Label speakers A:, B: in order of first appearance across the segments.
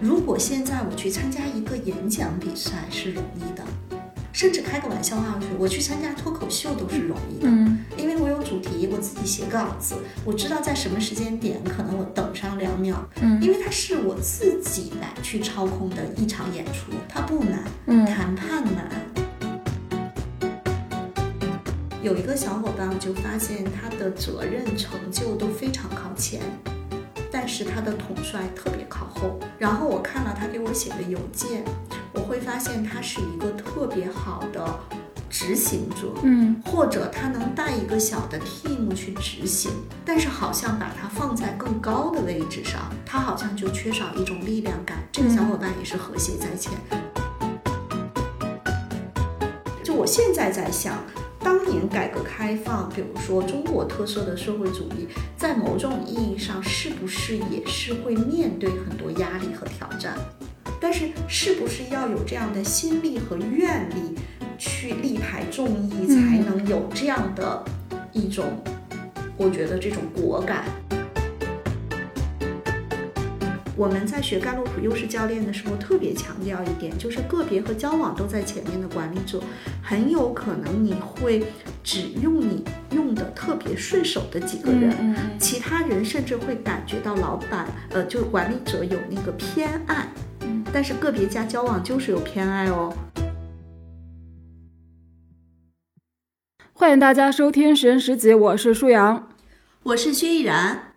A: 如果现在我去参加一个演讲比赛是容易的，甚至开个玩笑话说，我去参加脱口秀都是容易的，
B: 嗯。
A: 因为我有主题，我自己写稿子，我知道在什么时间点可能我等上两秒，
B: 嗯。
A: 因为它是我自己来去操控的一场演出，它不难，
B: 嗯。
A: 谈判难。有一个小伙伴，我就发现他的责任成就都非常靠前，但是他的统帅特别靠后。然后我看了他给我写的邮件，我会发现他是一个特别好的执行者，
B: 嗯
A: 或者他能带一个小的 team 去执行，但是好像把他放在更高的位置上，他好像就缺少一种力量感。这个小伙伴也是和谐在前。就我现在在想，当年改革开放，比如说中国特色的社会主义，在某种意义上是不是也是会面对很多压力和挑战？但是是不是要有这样的心力和愿力，去力排众议，才能有这样的一种，我觉得这种果敢。我们在学盖洛普优势教练的时候，特别强调一点，就是个别和交往都在前面的管理者，很有可能你会只用你用的特别顺手的几个人，
B: 嗯
A: 其他人甚至会感觉到老板，呃，就是管理者有那个偏爱，
B: 嗯
A: 但是个别加交往就是有偏爱哦。
B: 欢迎大家收听《十人十集》，我是舒阳。
A: 我是薛逸然，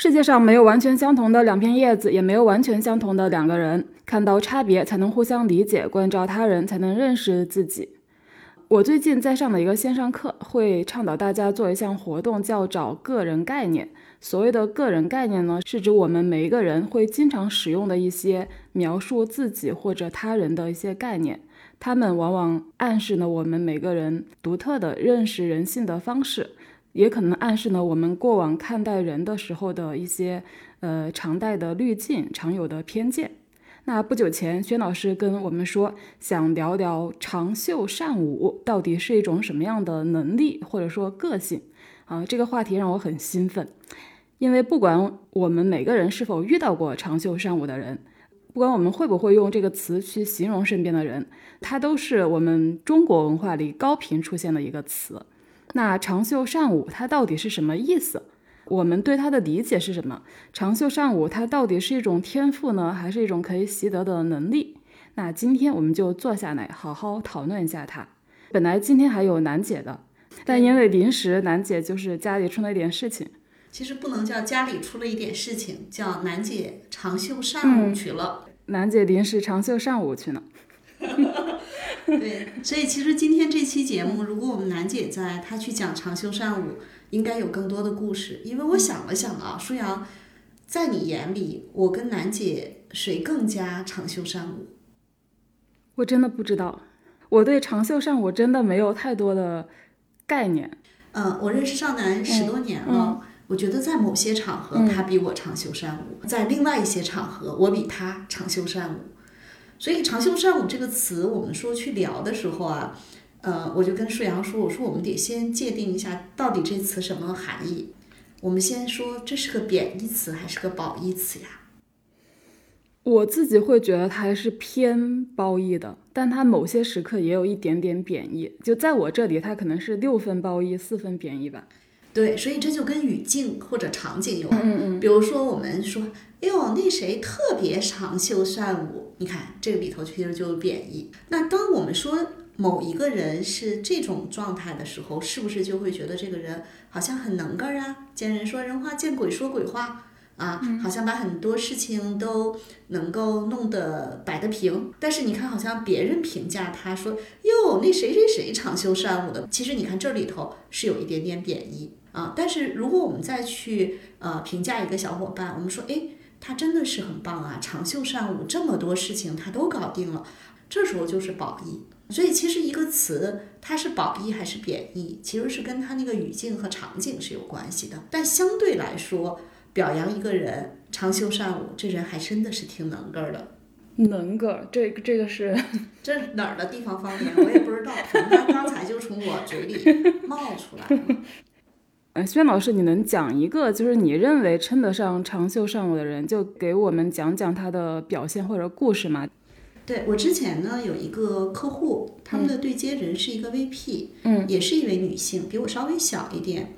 B: 世界上没有完全相同的两片叶子，也没有完全相同的两个人。看到差别，才能互相理解；关照他人，才能认识自己。我最近在上的一个线上课，会倡导大家做一项活动，叫找个人概念。所谓的个人概念呢，是指我们每一个人会经常使用的一些描述自己或者他人的一些概念。它们往往暗示了我们每个人独特的认识人性的方式，也可能暗示呢我们过往看待人的时候的一些呃常带的滤镜、常有的偏见。那不久前，薛老师跟我们说，想聊聊长袖善舞到底是一种什么样的能力或者说个性啊？这个话题让我很兴奋，因为不管我们每个人是否遇到过长袖善舞的人，不管我们会不会用这个词去形容身边的人，它都是我们中国文化里高频出现的一个词。那长袖善舞它到底是什么意思？我们对它的理解是什么？长袖善舞它到底是一种天赋呢，还是一种可以习得的能力？那今天我们就坐下来好好讨论一下它。本来今天还有楠姐的，但因为临时楠姐就是家里出了一点事情，
A: 其实不能叫家里出了一点事情，叫楠姐长袖善舞去了。
B: 楠姐临时长袖善舞去呢。
A: 对，所以其实今天这期节目，如果我们楠姐在，她去讲长袖善舞，应该有更多的故事。因为我想了想啊，舒阳，在你眼里，我跟楠姐谁更加长袖善舞？
B: 我真的不知道，我对长袖善舞真的没有太多的概念。
A: 嗯，我认识少南十多年了。我觉得在某些场合，他比我长袖善舞；在另外一些场合，我比他长袖善舞。所以“长袖善舞”这个词，我们说去聊的时候啊，呃，我就跟舒阳说，我说我们得先界定一下，到底这词什么含义。我们先说，这是个贬义词还是个褒义词呀？
B: 我自己会觉得它还是偏褒义的，但它某些时刻也有一点点贬义。就在我这里，它可能是六分褒义，四分贬义吧。
A: 对，所以这就跟语境或者场景有关。
B: 嗯嗯
A: 比如说，我们说，哎呦，那谁特别长袖善舞，你看这个里头其实就是贬义。那当我们说某一个人是这种状态的时候，是不是就会觉得这个人好像很能干啊？见人说人话，见鬼说鬼话。啊，好像把很多事情都能够弄得摆得平，但是你看，好像别人评价他说，哟，那谁谁谁长袖善舞的，其实你看这里头是有一点点贬义啊。但是如果我们再去呃评价一个小伙伴，我们说，哎，他真的是很棒啊，长袖善舞，这么多事情他都搞定了，这时候就是褒义。所以其实一个词它是褒义还是贬义，其实是跟它那个语境和场景是有关系的。但相对来说，表扬一个人长袖善舞，这人还真的是挺能干儿的。
B: 能个，这个这个是
A: 这是哪儿的地方方言，我也不知道，反正刚才就从我嘴里冒出来了。
B: 呃，轩老师，你能讲一个就是你认为称得上长袖善舞的人，就给我们讲讲他的表现或者故事吗？
A: 对我之前呢有一个客户，他们的对接人是一个 VP，
B: 嗯，
A: 也是一位女性，比我稍微小一点。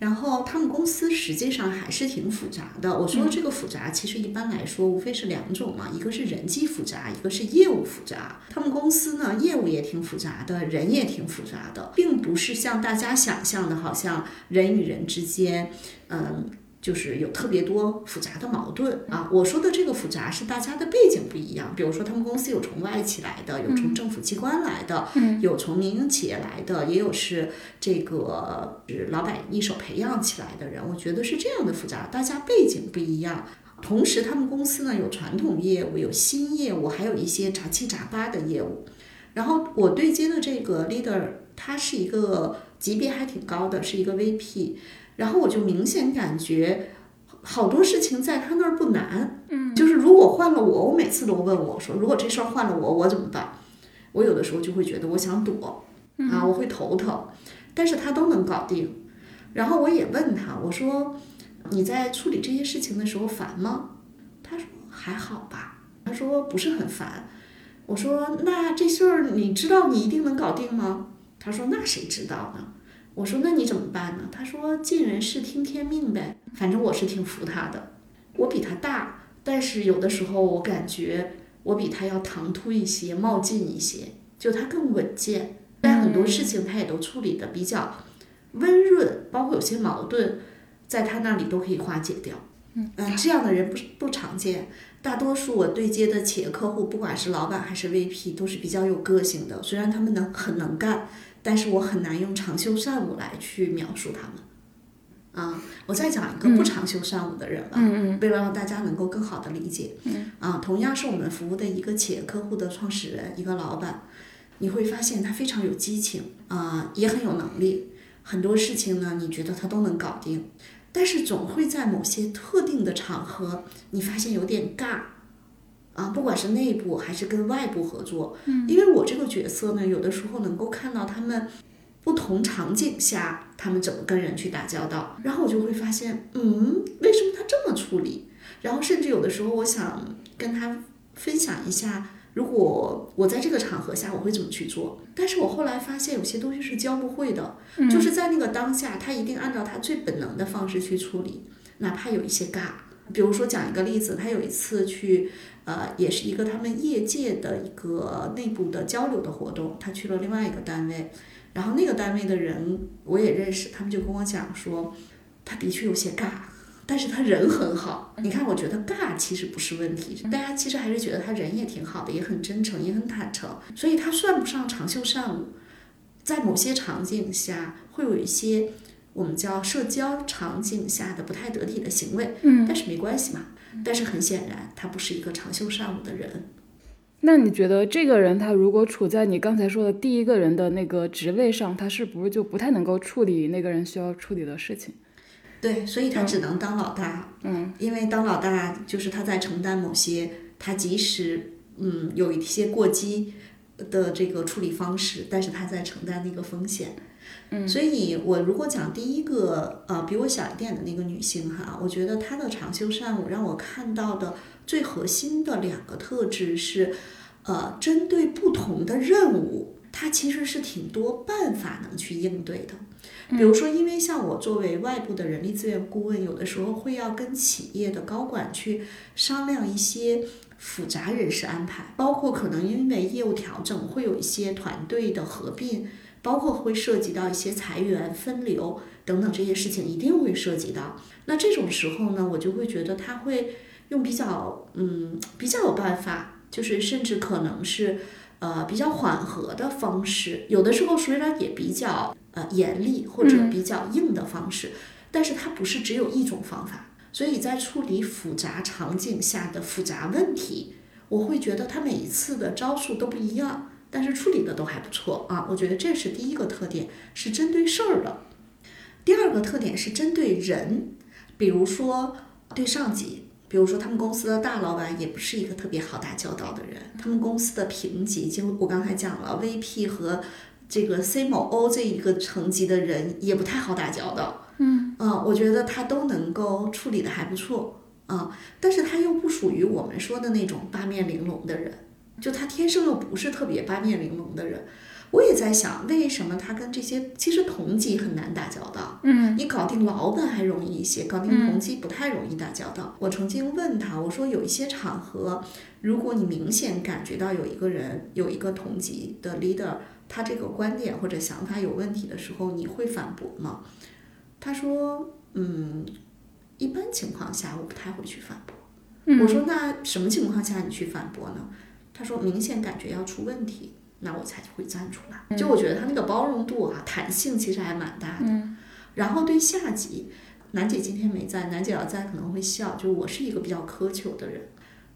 A: 然后他们公司实际上还是挺复杂的。我说这个复杂，其实一般来说无非是两种嘛，一个是人际复杂，一个是业务复杂。他们公司呢业务也挺复杂的，人也挺复杂的，并不是像大家想象的，好像人与人之间，嗯。就是有特别多复杂的矛盾啊！我说的这个复杂是大家的背景不一样，比如说他们公司有从外企来的，有从政府机关来的，有从民营企业来的，也有是这个是老板一手培养起来的人。我觉得是这样的复杂，大家背景不一样。同时，他们公司呢有传统业务，有新业务，还有一些杂七杂八的业务。然后我对接的这个 leader，他是一个级别还挺高的，是一个 VP。然后我就明显感觉，好多事情在他那儿不难，嗯，就是如果换了我，我每次都问我说，如果这事儿换了我，我怎么办？我有的时候就会觉得我想躲，啊，我会头疼，但是他都能搞定。然后我也问他，我说你在处理这些事情的时候烦吗？他说还好吧，他说不是很烦。我说那这事儿你知道你一定能搞定吗？他说那谁知道呢？我说那你怎么办呢？他说尽人事听天命呗，反正我是挺服他的。我比他大，但是有的时候我感觉我比他要唐突一些，冒进一些，就他更稳健。但很多事情他也都处理的比较温润，包括有些矛盾，在他那里都可以化解掉。嗯，这样的人不不常见。大多数我对接的企业客户，不管是老板还是 VP，都是比较有个性的。虽然他们能很能干。但是我很难用长袖善舞来去描述他们，啊，我再讲一个不长袖善舞的人吧，为了让大家能够更好的理解，啊，同样是我们服务的一个企业客户的创始人，一个老板，你会发现他非常有激情，啊，也很有能力，很多事情呢，你觉得他都能搞定，但是总会在某些特定的场合，你发现有点尬。啊，不管是内部还是跟外部合作，嗯，因为我这个角色呢，有的时候能够看到他们不同场景下他们怎么跟人去打交道，然后我就会发现，嗯，为什么他这么处理？然后甚至有的时候我想跟他分享一下，如果我在这个场合下我会怎么去做？但是我后来发现有些东西是教不会的，就是在那个当下，他一定按照他最本能的方式去处理，哪怕有一些尬。比如说讲一个例子，他有一次去。呃，也是一个他们业界的一个内部的交流的活动，他去了另外一个单位，然后那个单位的人我也认识，他们就跟我讲说，他的确有些尬，但是他人很好。你看，我觉得尬其实不是问题，大家其实还是觉得他人也挺好的，也很真诚，也很坦诚，所以他算不上长袖善舞，在某些场景下会有一些我们叫社交场景下的不太得体的行为，嗯，但是没关系嘛。但是很显然，他不是一个长袖善舞的人。
B: 那你觉得这个人他如果处在你刚才说的第一个人的那个职位上，他是不是就不太能够处理那个人需要处理的事情？
A: 对，所以他只能当老大。嗯，因为当老大就是他在承担某些，他即使嗯有一些过激的这个处理方式，但是他在承担那个风险。所以，我如果讲第一个，呃，比我小一点的那个女性哈，我觉得她的长袖善舞让我看到的最核心的两个特质是，呃，针对不同的任务，她其实是挺多办法能去应对的。比如说，因为像我作为外部的人力资源顾问，有的时候会要跟企业的高管去商量一些复杂人事安排，包括可能因为业务调整会有一些团队的合并。包括会涉及到一些裁员、分流等等这些事情，一定会涉及到。那这种时候呢，我就会觉得他会用比较嗯比较有办法，就是甚至可能是呃比较缓和的方式。有的时候虽然也比较呃严厉或者比较硬的方式，但是它不是只有一种方法。所以在处理复杂场景下的复杂问题，我会觉得他每一次的招数都不一样。但是处理的都还不错啊，我觉得这是第一个特点，是针对事儿的。第二个特点是针对人，比如说对上级，比如说他们公司的大老板也不是一个特别好打交道的人，他们公司的评级，就我刚才讲了，VP 和这个 C 某 O 这一个层级的人也不太好打交道。嗯，啊，我觉得他都能够处理的还不错，啊，但是他又不属于我们说的那种八面玲珑的人，就他天生又不是特别八面玲珑的人。我也在想，为什么他跟这些其实同级很难打交道？嗯，你搞定老板还容易一些，搞定同级不太容易打交道。我曾经问他，我说有一些场合，如果你明显感觉到有一个人有一个同级的 leader，他这个观点或者想法有问题的时候，你会反驳吗？他说，嗯，一般情况下我不太会去反驳。我说那什么情况下你去反驳呢？他说明显感觉要出问题。那我才会站出来。就我觉得他那个包容度啊，弹性其实还蛮大的。然后对下级，楠姐今天没在，楠姐要在可能会笑。就我是一个比较苛求的人，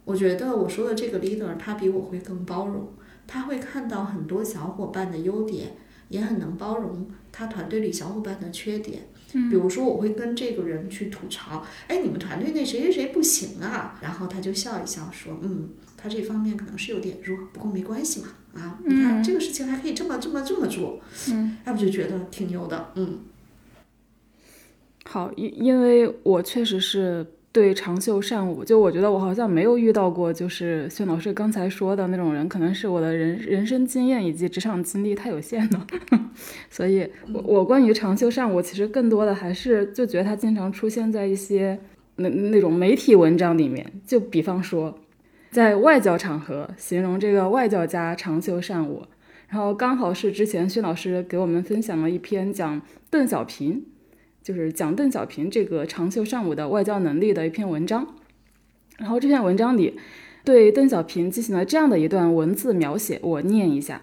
A: 我觉得我说的这个 leader 他比我会更包容，他会看到很多小伙伴的优点，也很能包容他团队里小伙伴的缺点。比如说我会跟这个人去吐槽，哎，你们团队那谁谁谁不行啊，然后他就笑一笑说，嗯，他这方面可能是有点弱，不过没关系嘛。啊，你看这个事情还可以这么这么这么做，嗯，那不就觉得挺牛的，嗯。
B: 好，因因为我确实是对长袖善舞，就我觉得我好像没有遇到过，就是薛老师刚才说的那种人，可能是我的人人生经验以及职场经历太有限了，所以我我关于长袖善舞，其实更多的还是就觉得他经常出现在一些那那种媒体文章里面，就比方说。在外交场合形容这个外交家长袖善舞，然后刚好是之前薛老师给我们分享了一篇讲邓小平，就是讲邓小平这个长袖善舞的外交能力的一篇文章。然后这篇文章里对邓小平进行了这样的一段文字描写，我念一下：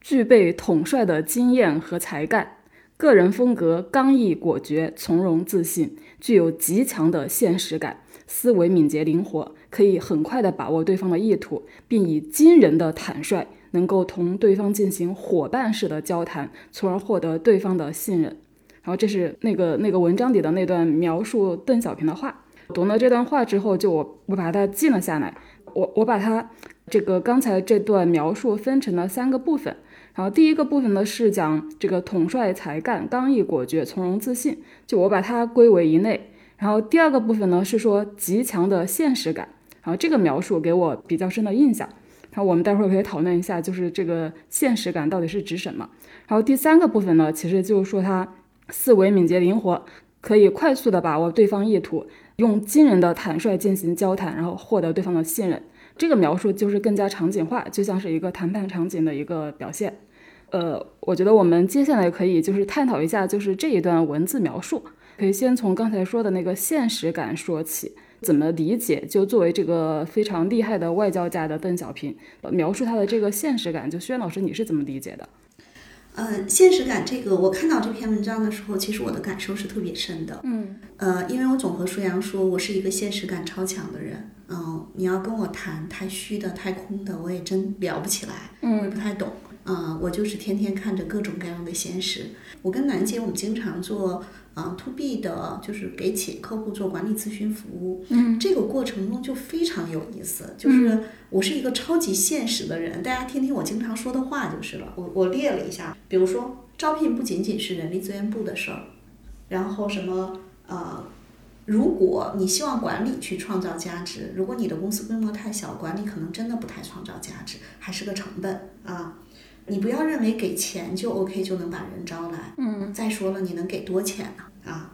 B: 具备统帅的经验和才干，个人风格刚毅果决、从容自信，具有极强的现实感。思维敏捷灵活，可以很快地把握对方的意图，并以惊人的坦率，能够同对方进行伙伴式的交谈，从而获得对方的信任。然后这是那个那个文章里的那段描述邓小平的话。读了这段话之后，就我我把它记了下来。我我把它这个刚才这段描述分成了三个部分。然后第一个部分呢是讲这个统帅才干、刚毅果决、从容自信，就我把它归为一类。然后第二个部分呢是说极强的现实感，然后这个描述给我比较深的印象。然后我们待会儿可以讨论一下，就是这个现实感到底是指什么。然后第三个部分呢，其实就是说他思维敏捷灵活，可以快速的把握对方意图，用惊人的坦率进行交谈，然后获得对方的信任。这个描述就是更加场景化，就像是一个谈判场景的一个表现。呃，我觉得我们接下来可以就是探讨一下，就是这一段文字描述。可以先从刚才说的那个现实感说起，怎么理解？就作为这个非常厉害的外交家的邓小平，描述他的这个现实感，就轩老师你是怎么理解的？
A: 呃，现实感这个，我看到这篇文章的时候，其实我的感受是特别深的。
B: 嗯，
A: 呃，因为我总和舒阳说，我是一个现实感超强的人。嗯，你要跟我谈太虚的、太空的，我也真聊不起来。嗯，我也不太懂。嗯，我就是天天看着各种各样的现实。我跟楠姐，我们经常做。啊，to B 的，就是给企业客户做管理咨询服务，嗯，这个过程中就非常有意思。就是我是一个超级现实的人，大家听听我经常说的话就是了。我我列了一下，比如说招聘不仅仅是人力资源部的事儿，然后什么呃，如果你希望管理去创造价值，如果你的公司规模太小，管理可能真的不太创造价值，还是个成本啊。你不要认为给钱就 OK 就能把人招来。嗯。再说了，你能给多钱呢？啊，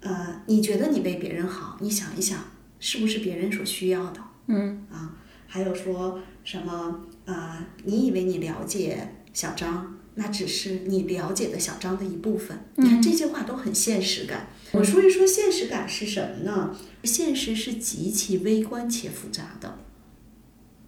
A: 呃，你觉得你为别人好，你想一想，是不是别人所需要的？
B: 嗯。
A: 啊，还有说什么？呃，你以为你了解小张，那只是你了解的小张的一部分。你看这些话都很现实感。我说一说现实感是什么呢？现实是极其微观且复杂的。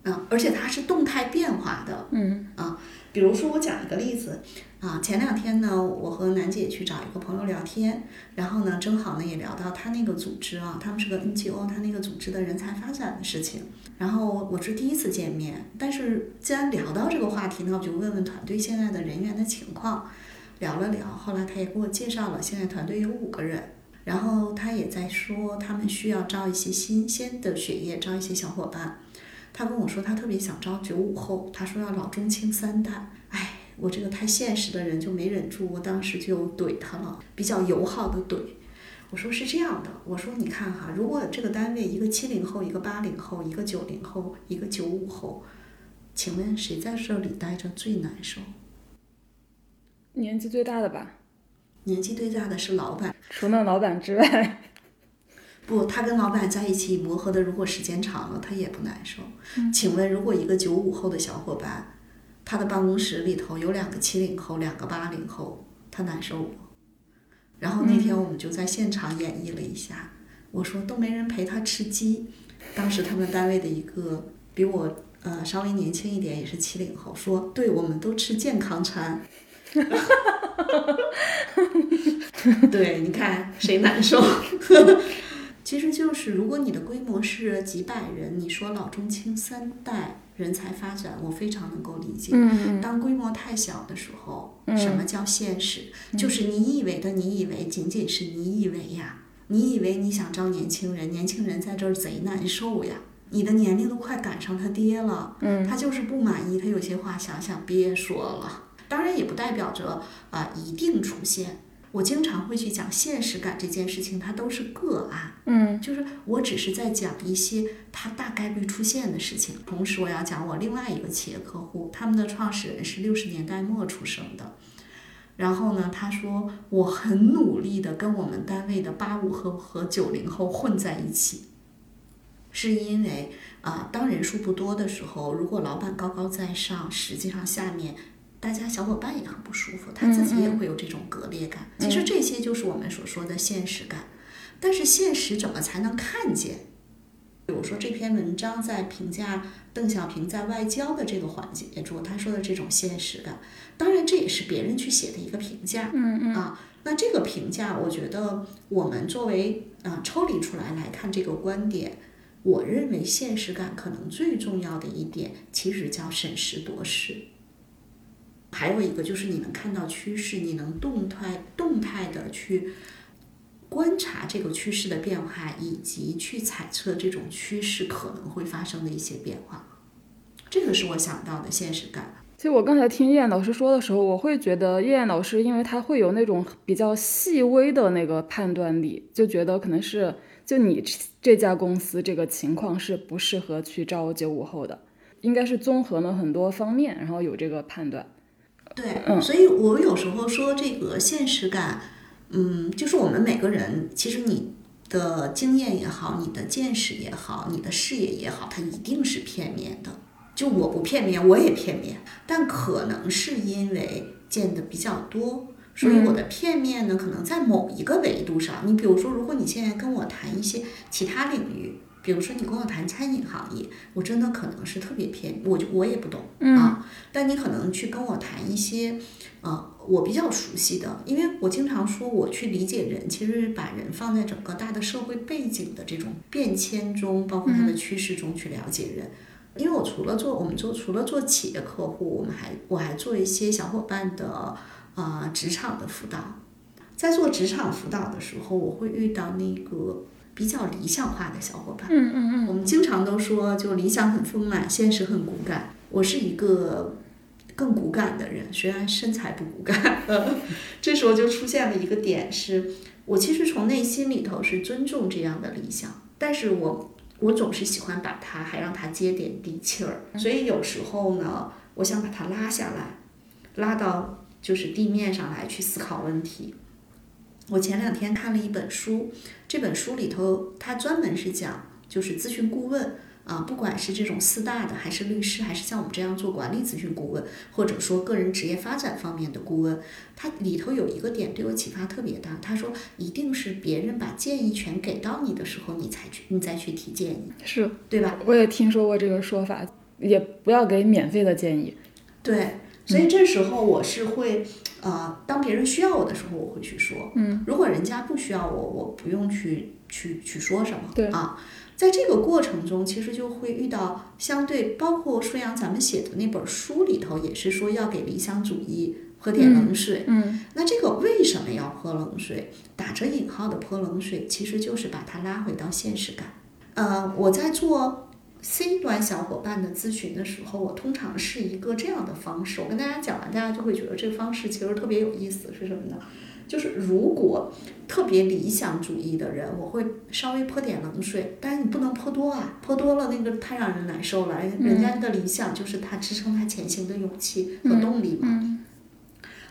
A: 啊，而且它是动态变化的。
B: 嗯。
A: 啊。比如说，我讲一个例子啊，前两天呢，我和楠姐去找一个朋友聊天，然后呢，正好呢也聊到他那个组织啊，他们是个 NGO，他那个组织的人才发展的事情。然后我是第一次见面，但是既然聊到这个话题呢，我就问问团队现在的人员的情况，聊了聊，后来他也给我介绍了，现在团队有五个人，然后他也在说他们需要招一些新鲜的血液，招一些小伙伴。他跟我说，他特别想招九五后。他说要老中青三代。哎，我这个太现实的人就没忍住，我当时就怼他了，比较友好的怼。我说是这样的，我说你看哈，如果这个单位一个七零后，一个八零后，一个九零后，一个九五后，请问谁在这里待着最难受？
B: 年纪最大的吧，
A: 年纪最大的是老板，
B: 除了老板之外，
A: 不，他跟老板在一起磨合的，如果时间长了，他也不难受。请问，如果一个九五后的小伙伴，他的办公室里头有两个七零后，两个八零后，他难受不？然后那天我们就在现场演绎了一下，我说都没人陪他吃鸡。当时他们单位的一个比我呃稍微年轻一点，也是七零后，说对，我们都吃健康餐。对，你看谁难受？其实就是如果你的规模是几百人，你说老中青三代人才发展，我非常能够理解。
B: 嗯
A: 当规模太小的时候，
B: 嗯
A: 什么叫现实？就是你以为的，你以为仅仅是你以为呀？你以为你想招年轻人，年轻人在这儿贼难受呀？你的年龄都快赶上他爹了，
B: 嗯
A: 他就是不满意，他有些话想想别说了。当然也不代表着啊、一定出现。我经常会去讲现实感这件事情，它都是个案。
B: 嗯
A: 就是我只是在讲一些它大概率出现的事情。同时，我要讲我另外一个企业客户，他们的创始人是六十年代末出生的。然后呢，他说我很努力的跟我们单位的八五后和九零后混在一起，是因为啊、当人数不多的时候，如果老板高高在上，实际上下面大家小伙伴也很不舒服，他自己也会有这种割裂感。其实这些就是我们所说的现实感。但是现实怎么才能看见？比如说这篇文章在评价邓小平在外交的这个环节中，他说的这种现实感，当然这也是别人去写的一个评价，
B: 嗯嗯
A: 啊，那这个评价，我觉得我们作为啊、抽离出来来看这个观点，我认为现实感可能最重要的一点，其实叫审时度势。还有一个就是你能看到趋势，你能动态动态的去观察这个趋势的变化，以及去猜测这种趋势可能会发生的一些变化。这个是我想到的现实感。
B: 其实我刚才听叶燕老师说的时候，我会觉得叶燕老师，因为他会有那种比较细微的那个判断力，就觉得可能是就你这家公司这个情况是不适合去招九五后的，应该是综合了很多方面，然后有这个判断。
A: 对，所以我有时候说这个现实感，嗯，就是我们每个人，其实你的经验也好，你的见识也好，你的视野也好，它一定是片面的。就我不片面，我也片面，但可能是因为见的比较多，所以我的片面呢，可能在某一个维度上。你比如说，如果你现在跟我谈一些其他领域，比如说你跟我谈餐饮行业，我真的可能是特别偏，我就我也不懂、啊。但你可能去跟我谈一些，呃，我比较熟悉的，因为我经常说我去理解人，其实是把人放在整个大的社会背景的这种变迁中，包括它的趋势中去了解人。因为我除了做我们做除了做企业客户，我们还我还做一些小伙伴的呃职场的辅导。在做职场辅导的时候，我会遇到那个比较理想化的小伙伴。
B: 嗯嗯嗯，
A: 我们经常都说，就理想很丰满，现实很骨感。我是一个更骨感的人，虽然身材不骨感。这时候就出现了一个点是，我其实从内心里头是尊重这样的理想，但是我我总是喜欢把它还让它接点地气儿，所以有时候呢，我想把它拉下来，拉到就是地面上来去思考问题。我前两天看了一本书，这本书里头它专门是讲就是咨询顾问啊，不管是这种四大的，还是律师，还是像我们这样做管理咨询顾问，或者说个人职业发展方面的顾问，它里头有一个点对我启发特别大。他说，一定是别人把建议权给到你的时候，你才去你再去提建议，
B: 是
A: 对吧？
B: 我也听说过这个说法，也不要给免费的建议。
A: 对，所以这时候我是会，呃，当别人需要我的时候，我会去说。
B: 嗯，
A: 如果人家不需要我，我不用去去去说什么。
B: 对
A: 啊，在这个过程中，其实就会遇到相对，包括舒阳咱们写的那本书里头，也是说要给理想主义喝点冷水。
B: 嗯
A: 那这个为什么要泼冷水？打着引号的泼冷水，其实就是把它拉回到现实感。呃，我在做 C 端小伙伴的咨询的时候，我通常是一个这样的方式。我跟大家讲完，大家就会觉得这个方式其实特别有意思，是什么呢？就是如果特别理想主义的人，我会稍微泼点冷水，但是你不能泼多啊，泼多了那个太让人难受了。人家的理想就是他支撑他前行的勇气和动力嘛。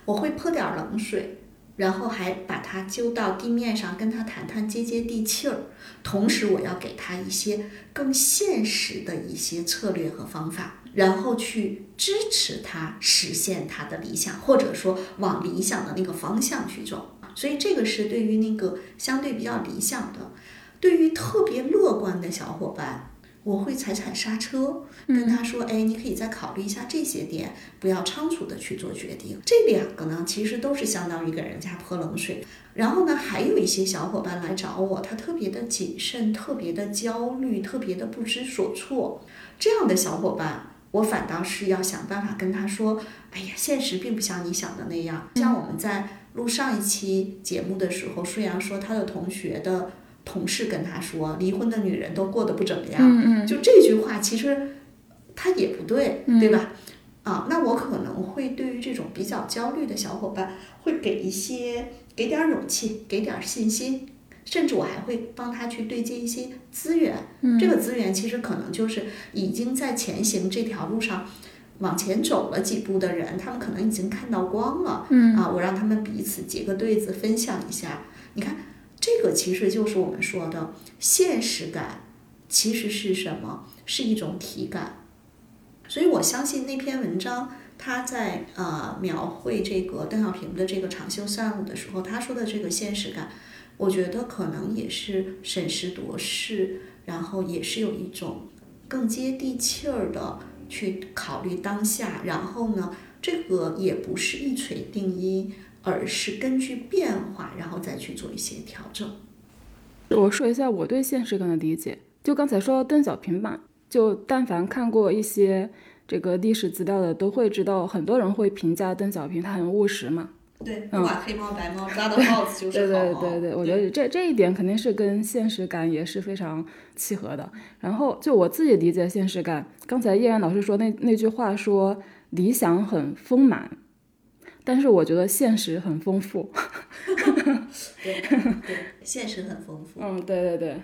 A: 我会泼点冷水。然后还把他揪到地面上，跟他谈谈，接接地气儿。同时，我要给他一些更现实的一些策略和方法，然后去支持他实现他的理想，或者说往理想的那个方向去走。所以，这个是对于那个相对比较理想的，对于特别乐观的小伙伴。我会踩踩刹车，跟他说：“哎，你可以再考虑一下这些点，不要仓促的去做决定。”这两个呢，其实都是相当于给人家泼冷水。然后呢，还有一些小伙伴来找我，他特别的谨慎，特别的焦虑，特别的不知所措。这样的小伙伴，我反倒是要想办法跟他说：“哎呀，现实并不像你想的那样。”像我们在录上一期节目的时候，舒阳说他的同学的。同事跟他说：“离婚的女人都过得不怎么样。”
B: 嗯
A: 嗯，就这句话其实他也不对，对吧？啊，那我可能会对于这种比较焦虑的小伙伴，会给一些给点勇气，给点信心，甚至我还会帮他去对接一些资源。
B: 嗯，
A: 这个资源其实可能就是已经在前行这条路上往前走了几步的人，他们可能已经看到光了。
B: 嗯
A: 啊，我让他们彼此结个对子，分享一下。你看。这个其实就是我们说的现实感，其实是什么？是一种体感。所以我相信那篇文章，他在呃描绘这个邓小平的这个长袖善舞的时候，他说的这个现实感，我觉得可能也是审时度势，然后也是有一种更接地气儿的去考虑当下。然后呢，这个也不是一锤定音。而是根据变化，然后再去做一些调整。
B: 我说一下我对现实感的理解。就刚才说邓小平吧，就但凡看过一些这个历史资料的，都会知道，很多人会评价邓小平他很务实嘛。
A: 对，不管黑猫白猫，抓到帽子就是
B: 好。对对对对，我觉得这这一点肯定是跟现实感也是非常契合的。然后就我自己理解现实感，刚才叶然老师说那那句话说理想很丰满。但是我觉得现实很丰富，
A: 对对，现实很丰富。
B: 嗯，对对对，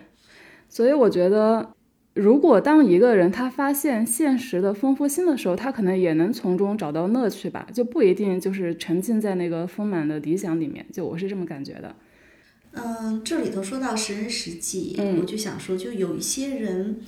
B: 所以我觉得，如果当一个人他发现现实的丰富性的时候，他可能也能从中找到乐趣吧，就不一定就是沉浸在那个丰满的理想里面。就我是这么感觉的。
A: 嗯，这里头说到识人识己，我就想说，就有一些人。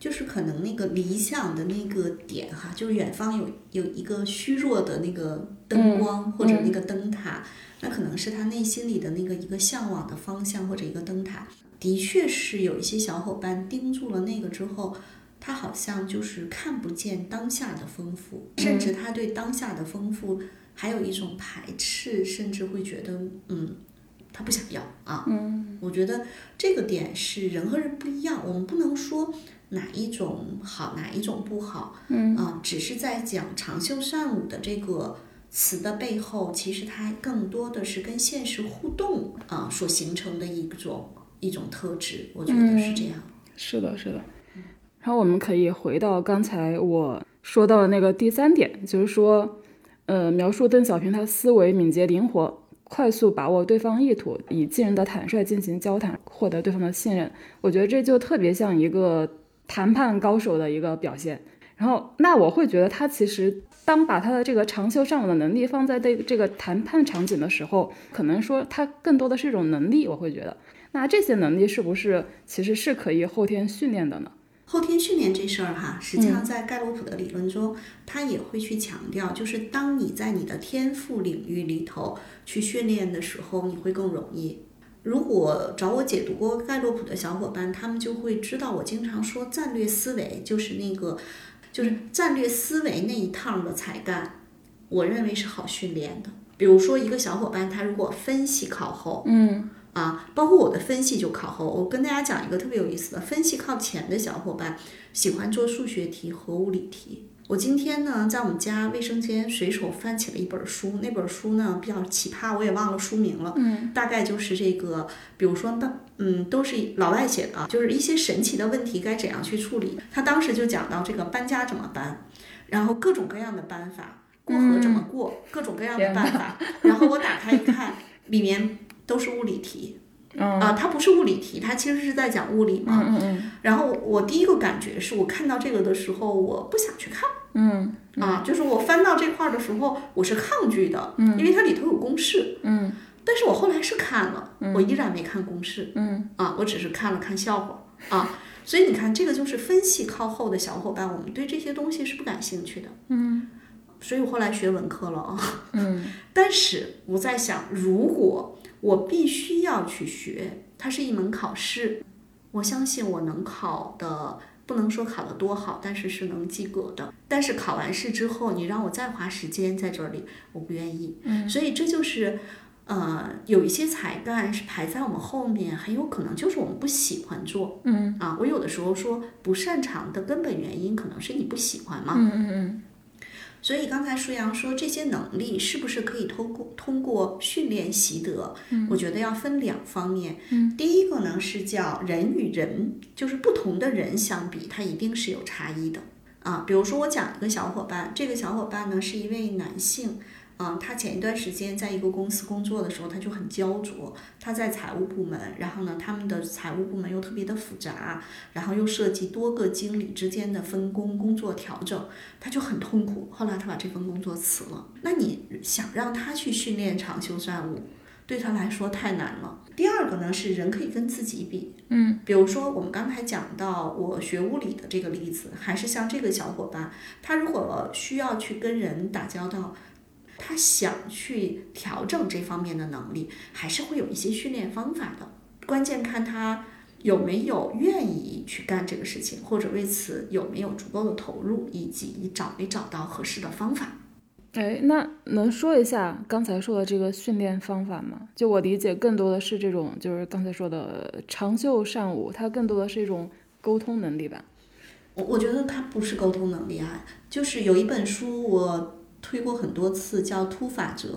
A: 就是可能那个理想的那个点哈，就是远方有有一个虚弱的那个灯光或者那个灯塔，那可能是他内心里的那个一个向往的方向或者一个灯塔。的确是有一些小伙伴盯住了那个之后，他好像就是看不见当下的丰富，甚至他对当下的丰富还有一种排斥，甚至会觉得嗯，他不想要啊。
B: 嗯，
A: 我觉得这个点是人和人不一样，我们不能说。哪一种好，哪一种不好？
B: 嗯
A: 啊，只是在讲长袖善舞的这个词的背后，其实它更多的是跟现实互动啊所形成的一种一种特质，我觉得是这样。
B: 是的，是的。然后我们可以回到刚才我说到的那个第三点，就是说，呃，描述邓小平他思维敏捷灵活。快速把握对方意图，以惊人的坦率进行交谈，获得对方的信任。我觉得这就特别像一个。谈判高手的一个表现，然后那我会觉得他其实当把他的这个长袖善舞的能力放在这这个谈判场景的时候，可能说他更多的是一种能力。我会觉得，那这些能力是不是其实是可以后天训练的呢？
A: 后天训练这事儿哈，实际上在盖洛普的理论中，他也会去强调，就是当你在你的天赋领域里头去训练的时候，你会更容易。如果找我解读过盖洛普的小伙伴，他们就会知道我经常说战略思维就是那个，就是战略思维那一趟的才干，我认为是好训练的。比如说一个小伙伴，他如果分析靠后，
B: 嗯，
A: 啊，包括我的分析就靠后。我跟大家讲一个特别有意思的，分析靠前的小伙伴喜欢做数学题和物理题，我今天呢，在我们家卫生间随手翻起了一本书，那本书呢比较奇葩，我也忘了书名了。嗯，大概就是这个，比如说，那嗯，都是老外写的，就是一些神奇的问题该怎样去处理。他当时就讲到这个搬家怎么搬，然后各种各样的搬法，过河怎么过，各种各样的办法。然后我打开一看，里面都是物理题。啊，它不是物理题，它其实是在讲物理嘛。
B: 嗯嗯嗯。
A: 然后我第一个感觉是我看到这个的时候，我不想去看。
B: 嗯。
A: 啊，就是我翻到这块儿的时候，我是抗拒的。
B: 嗯。
A: 因为它里头有公式。
B: 嗯。
A: 但是我后来是看了，我依然没看公式。
B: 嗯。
A: 啊，我只是看了看笑话。啊，所以你看，这个就是分析靠后的小伙伴，我们对这些东西是不感兴趣的。
B: 嗯。
A: 所以我后来学文科了啊。
B: 嗯。
A: 但是我在想，如果。我必须要去学，它是一门考试。我相信我能考的，不能说考得多好，但是是能及格的。但是考完试之后，你让我再花时间在这里，我不愿意。
B: 嗯，
A: 所以这就是，呃，有一些才干是排在我们后面，很有可能就是我们不喜欢做。
B: 嗯，
A: 啊，我有的时候说不擅长的根本原因，可能是你不喜欢嘛。
B: 嗯嗯嗯。
A: 所以刚才舒阳说这些能力是不是可以通过通过训练习得？我觉得要分两方面。第一个呢是叫人与人，就是不同的人相比，他一定是有差异的啊。比如说我讲一个小伙伴，这个小伙伴呢是一位男性。嗯，他前一段时间在一个公司工作的时候，他就很焦灼。他在财务部门，然后呢，他们的财务部门又特别的复杂，然后又涉及多个经理之间的分工、工作调整，他就很痛苦。后来他把这份工作辞了。那你想让他去训练长袖善舞，对他来说太难了。第二个呢是人可以跟自己比，
B: 嗯，
A: 比如说我们刚才讲到我学物理的这个例子，还是像这个小伙伴，他如果需要去跟人打交道。他想去调整这方面的能力，还是会有一些训练方法的。关键看他有没有愿意去干这个事情，或者为此有没有足够的投入，以及你找没找到合适的方法。
B: 哎，那能说一下刚才说的这个训练方法吗？就我理解，更多的是这种，就是刚才说的长袖善舞，它更多的是一种沟通能力吧？
A: 我我觉得它不是沟通能力啊，就是有一本书我。推过很多次，叫《突法则》，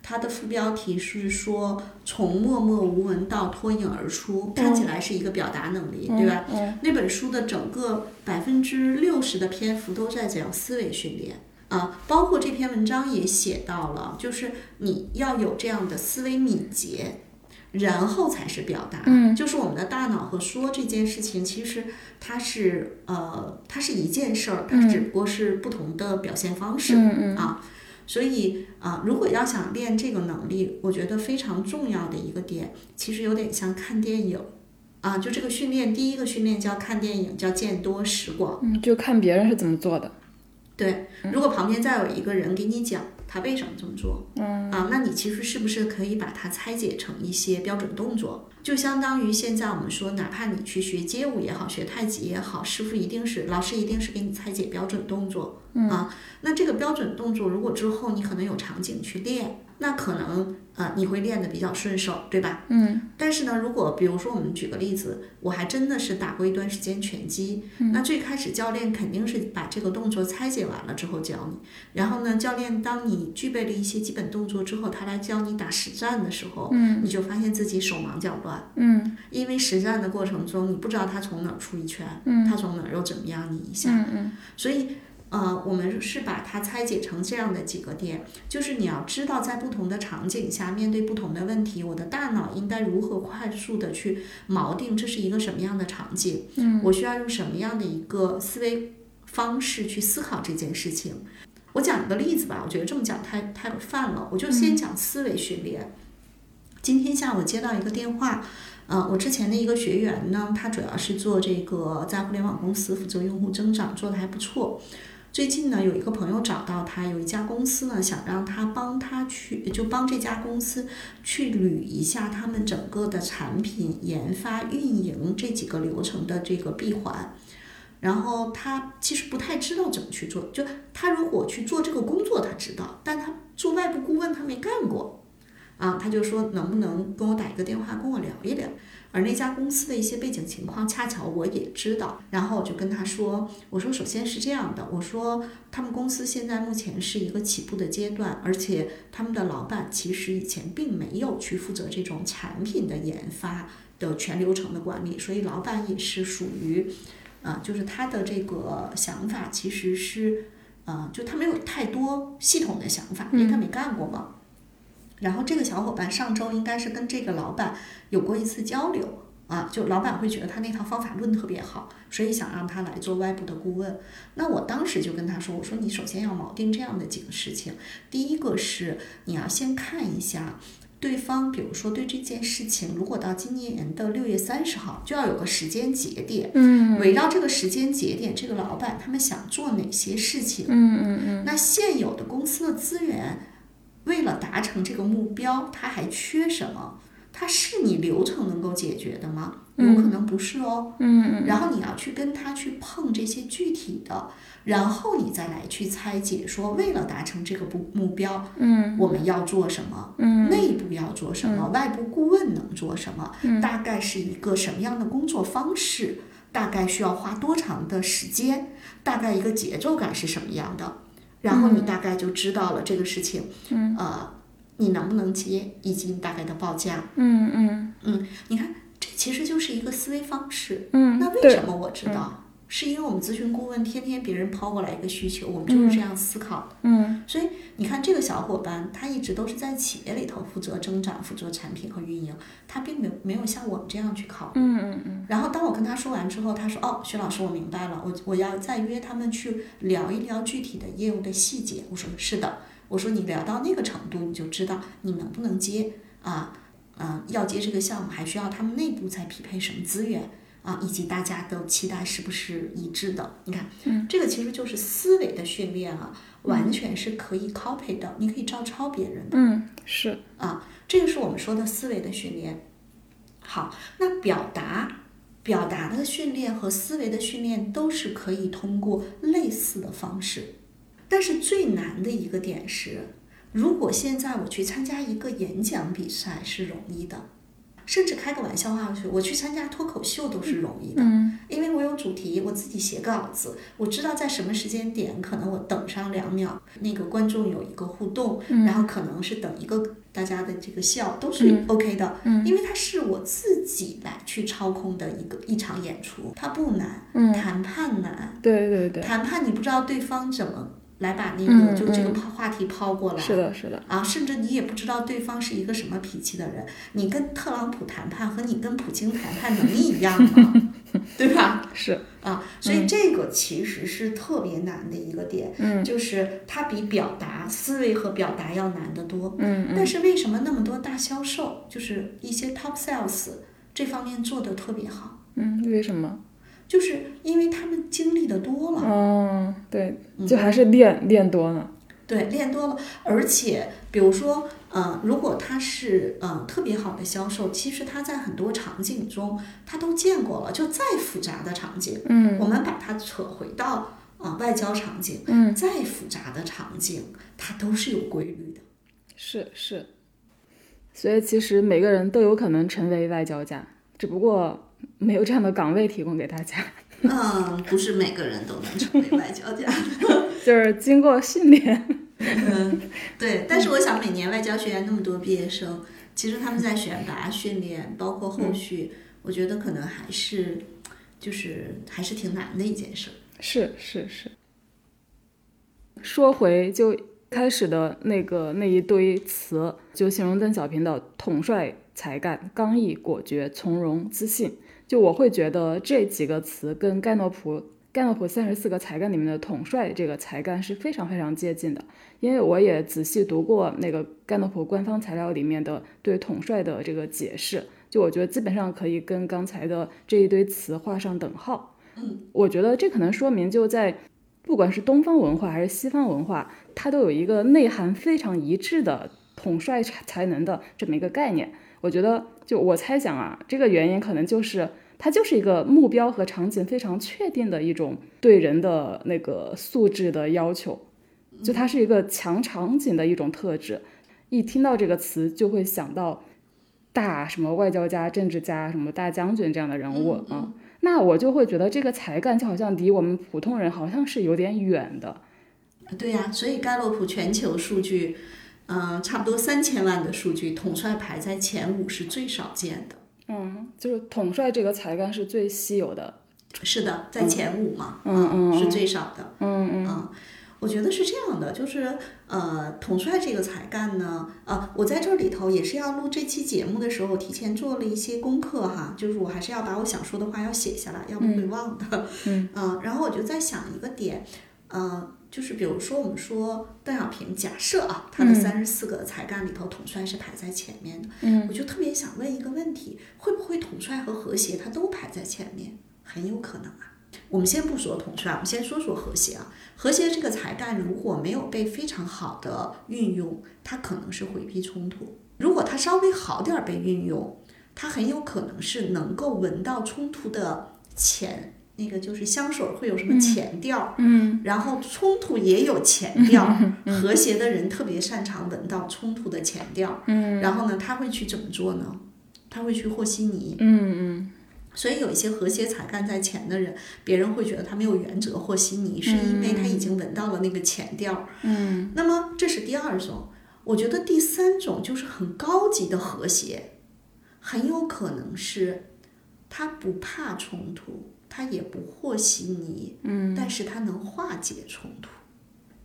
A: 它的副标题是说从默默无闻到脱颖而出，看起来是一个表达能力，对吧？那本书的整个百分之六十的篇幅都在讲思维训练啊，包括这篇文章也写到了，就是你要有这样的思维敏捷。然后才是表达，
B: 嗯，
A: 就是我们的大脑和说这件事情，其实它是呃，它是一件事儿，它只不过是不同的表现方式，
B: 嗯嗯。
A: 啊，所以啊，如果要想练这个能力，我觉得非常重要的一个点，其实有点像看电影，啊，就这个训练，第一个训练叫看电影，叫见多识广，
B: 嗯，就看别人是怎么做的，
A: 对，如果旁边再有一个人给你讲。他为什么这么做？
B: 嗯
A: 啊，那你其实是不是可以把它拆解成一些标准动作？就相当于现在我们说，哪怕你去学街舞也好，学太极也好，师傅一定是老师一定是给你拆解标准动作啊。那这个标准动作，如果之后你可能有场景去练，那可能。啊，你会练得比较顺手，对吧？
B: 嗯。
A: 但是呢，如果比如说我们举个例子，我还真的是打过一段时间拳击。
B: 嗯。
A: 那最开始教练肯定是把这个动作拆解完了之后教你，然后呢，教练当你具备了一些基本动作之后，他来教你打实战的时候，
B: 嗯。
A: 你就发现自己手忙脚乱。
B: 嗯。
A: 因为实战的过程中，你不知道他从哪儿出一拳，
B: 嗯。
A: 他从哪儿又怎么样你一下，
B: 嗯嗯。
A: 所以。呃，我们是把它拆解成这样的几个点，就是你要知道在不同的场景下面对不同的问题，我的大脑应该如何快速的去锚定这是一个什么样的场景，
B: 嗯，
A: 我需要用什么样的一个思维方式去思考这件事情。我讲一个例子吧，我觉得这么讲太太泛了，我就先讲思维训练。今天下午接到一个电话，呃，我之前的一个学员呢，他主要是做这个在互联网公司负责用户增长，做的还不错。最近呢，有一个朋友找到他，有一家公司呢，想让他帮他去，就帮这家公司去捋一下他们整个的产品研发、运营这几个流程的这个闭环。然后他其实不太知道怎么去做，就他如果去做这个工作，他知道，但他做外部顾问他没干过。啊，他就说能不能跟我打一个电话，跟我聊一聊。而那家公司的一些背景情况，恰巧我也知道。然后我就跟他说：“我说首先是这样的，我说他们公司现在目前是一个起步的阶段，而且他们的老板其实以前并没有去负责这种产品的研发的全流程的管理，所以老板也是属于，啊，就是他的这个想法其实是，啊，就他没有太多系统的想法，因为他没干过嘛。”然后这个小伙伴上周应该是跟这个老板有过一次交流啊，就老板会觉得他那套方法论特别好，所以想让他来做外部的顾问。那我当时就跟他说：“我说你首先要锚定这样的几个事情，第一个是你要先看一下对方，比如说对这件事情，如果到今年的六月三十号就要有个时间节点，
B: 嗯，
A: 围绕这个时间节点，这个老板他们想做哪些事情，
B: 嗯嗯嗯，
A: 那现有的公司的资源。”为了达成这个目标，它还缺什么？它是你流程能够解决的吗？有可能不是
B: 哦。嗯
A: 然后你要去跟他去碰这些具体的，然后你再来去拆解，说为了达成这个目目标，
B: 嗯，
A: 我们要做什么？
B: 嗯，
A: 内部要做什么？外部顾问能做什么？
B: 嗯，
A: 大概是一个什么样的工作方式？大概需要花多长的时间？大概一个节奏感是什么样的？然后你大概就知道了这个事情，呃，你能不能接，以及你大概的报价。
B: 嗯嗯
A: 嗯，你看，这其实就是一个思维方式。
B: 嗯，
A: 那为什么我知道？是因为我们咨询顾问天天别人抛过来一个需求，我们就是这样思考的。
B: 嗯，
A: 所以你看这个小伙伴，他一直都是在企业里头负责增长、负责产品和运营，他并没有没有像我们这样去考虑。
B: 嗯嗯嗯。
A: 然后当我跟他说完之后，他说：“哦，薛老师，我明白了，我我要再约他们去聊一聊具体的业务的细节。”我说：“是的。”我说：“你聊到那个程度，你就知道你能不能接啊？嗯，要接这个项目，还需要他们内部再匹配什么资源。”啊，以及大家的期待是不是一致的？你看，
B: 嗯，
A: 这个其实就是思维的训练啊，完全是可以 copy 的，你可以照抄别人的。
B: 嗯，是
A: 啊，这个是我们说的思维的训练。好，那表达、表达的训练和思维的训练都是可以通过类似的方式，但是最难的一个点是，如果现在我去参加一个演讲比赛是容易的。甚至开个玩笑话去，我去参加脱口秀都是容易的，因为我有主题，我自己写稿子，我知道在什么时间点，可能我等上两秒，那个观众有一个互动，然后可能是等一个大家的这个笑，都是 OK 的，因为它是我自己来去操控的一个一场演出，它不难，谈判难，
B: 对对对，
A: 谈判你不知道对方怎么。来把那个就这个抛话题抛过来，
B: 是的，是的
A: 啊，甚至你也不知道对方是一个什么脾气的人。你跟特朗普谈判和你跟普京谈判能力一样吗？对吧？
B: 是
A: 啊，所以这个其实是特别难的一个点，
B: 嗯，
A: 就是它比表达思维和表达要难得多，
B: 嗯
A: 但是为什么那么多大销售，就是一些 top sales 这方面做的特别好？
B: 嗯，为什么？
A: 就是因为他们经历的多了，
B: 嗯，对，就还是练练多了，
A: 对，练多了，而且比如说，呃，如果他是呃特别好的销售，其实他在很多场景中他都见过了，就再复杂的场景，
B: 嗯，
A: 我们把它扯回到啊外交场景，
B: 嗯，
A: 再复杂的场景，它都是有规律的，
B: 是是，所以其实每个人都有可能成为外交家，只不过。没有这样的岗位提供给大家。
A: 嗯，不是每个人都能成为外交家，
B: 就是经过训练。
A: 嗯，对。但是我想，每年外交学院那么多毕业生，其实他们在选拔、训练，包括后续，我觉得可能还是，就是还是挺难的一件事。
B: 是是是。说回就开始的那个那一堆词，就形容邓小平的统帅才干、刚毅果决、从容自信。就我会觉得这几个词跟盖诺普盖诺普三十四个才干里面的统帅这个才干是非常非常接近的，因为我也仔细读过那个盖诺普官方材料里面的对统帅的这个解释，就我觉得基本上可以跟刚才的这一堆词画上等号。
A: 嗯，
B: 我觉得这可能说明就在不管是东方文化还是西方文化，它都有一个内涵非常一致的统帅才能的这么一个概念。我觉得，就我猜想啊，这个原因可能就是它就是一个目标和场景非常确定的一种对人的那个素质的要求，就它是一个强场景的一种特质。一听到这个词就会想到大什么外交家、政治家、什么大将军这样的人物啊。那我就会觉得这个才干就好像离我们普通人好像是有点远的。
A: 对呀、所以盖洛普全球数据，嗯、差不多三千万的数据，统帅排在前五是最少见的。
B: 嗯，就是统帅这个才干是最稀有的。
A: 是的，在前五嘛，
B: 嗯嗯
A: 是最少的。
B: 嗯嗯
A: 嗯，我觉得是这样的，就是呃，统帅这个才干呢，啊，我在这里头也是要录这期节目的时候，提前做了一些功课哈，就是我还是要把我想说的话要写下来，要不会忘的。
B: 嗯
A: 呃然后我就在想一个点，呃，就是比如说我们说邓小平，假设啊，他的三十四个才干里头，统帅是排在前面的，
B: 嗯
A: 我就特别想问一个问题，会不会统帅和和谐他都排在前面？很有可能啊。我们先不说统帅，我们先说说和谐啊。和谐这个才干如果没有被非常好的运用，它可能是回避冲突；如果它稍微好点儿被运用，它很有可能是能够闻到冲突的前，那个就是香水会有什么前调，
B: 嗯
A: 然后冲突也有前调。和谐的人特别擅长闻到冲突的前调，
B: 嗯
A: 然后呢，他会去怎么做呢？他会去和稀泥，
B: 嗯嗯
A: 所以有一些和谐才干在前的人，别人会觉得他没有原则和稀泥，是因为他已经闻到了那个前调。
B: 嗯
A: 那么这是第二种，我觉得第三种就是很高级的和谐，很有可能是他不怕冲突，他也不和稀泥，
B: 嗯
A: 但是他能化解冲突。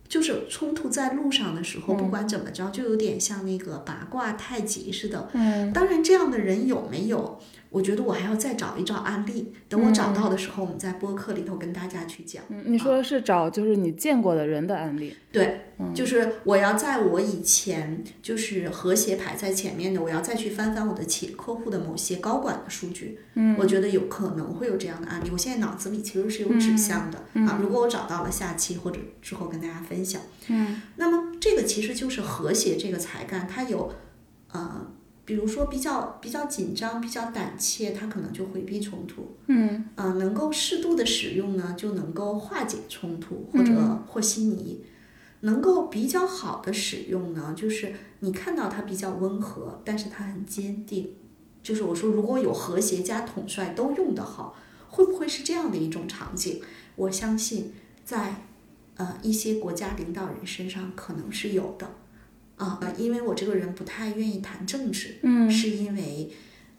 A: 就是冲突在路上的时候，不管怎么着，就有点像那个八卦太极似的。
B: 嗯
A: 当然，这样的人有没有？我觉得我还要再找一找案例，等我找到的时候，我们在播客里头跟大家去讲。
B: 嗯，你说的是找就是你见过的人的案例。
A: 对，就是我要在我以前就是和谐排在前面的，我要再去翻翻我的企客户的某些高管的数据，嗯，我觉得有可能会有这样的案例。我现在脑子里其实是有指向的、啊，如果我找到了，下期或者之后跟大家分享。
B: 嗯，
A: 那么这个其实就是和谐这个才干，它有呃，比如说比较比较紧张、比较胆怯，他可能就回避冲突。
B: 嗯
A: 呃，能够适度的使用呢，就能够化解冲突或者和稀泥。能够比较好的使用呢，就是你看到他比较温和，但是他很坚定。就是我说，如果有和谐加统帅都用得好，会不会是这样的一种场景？我相信在呃一些国家领导人身上可能是有的。啊、呃因为我这个人不太愿意谈政治，
B: 嗯
A: 是因为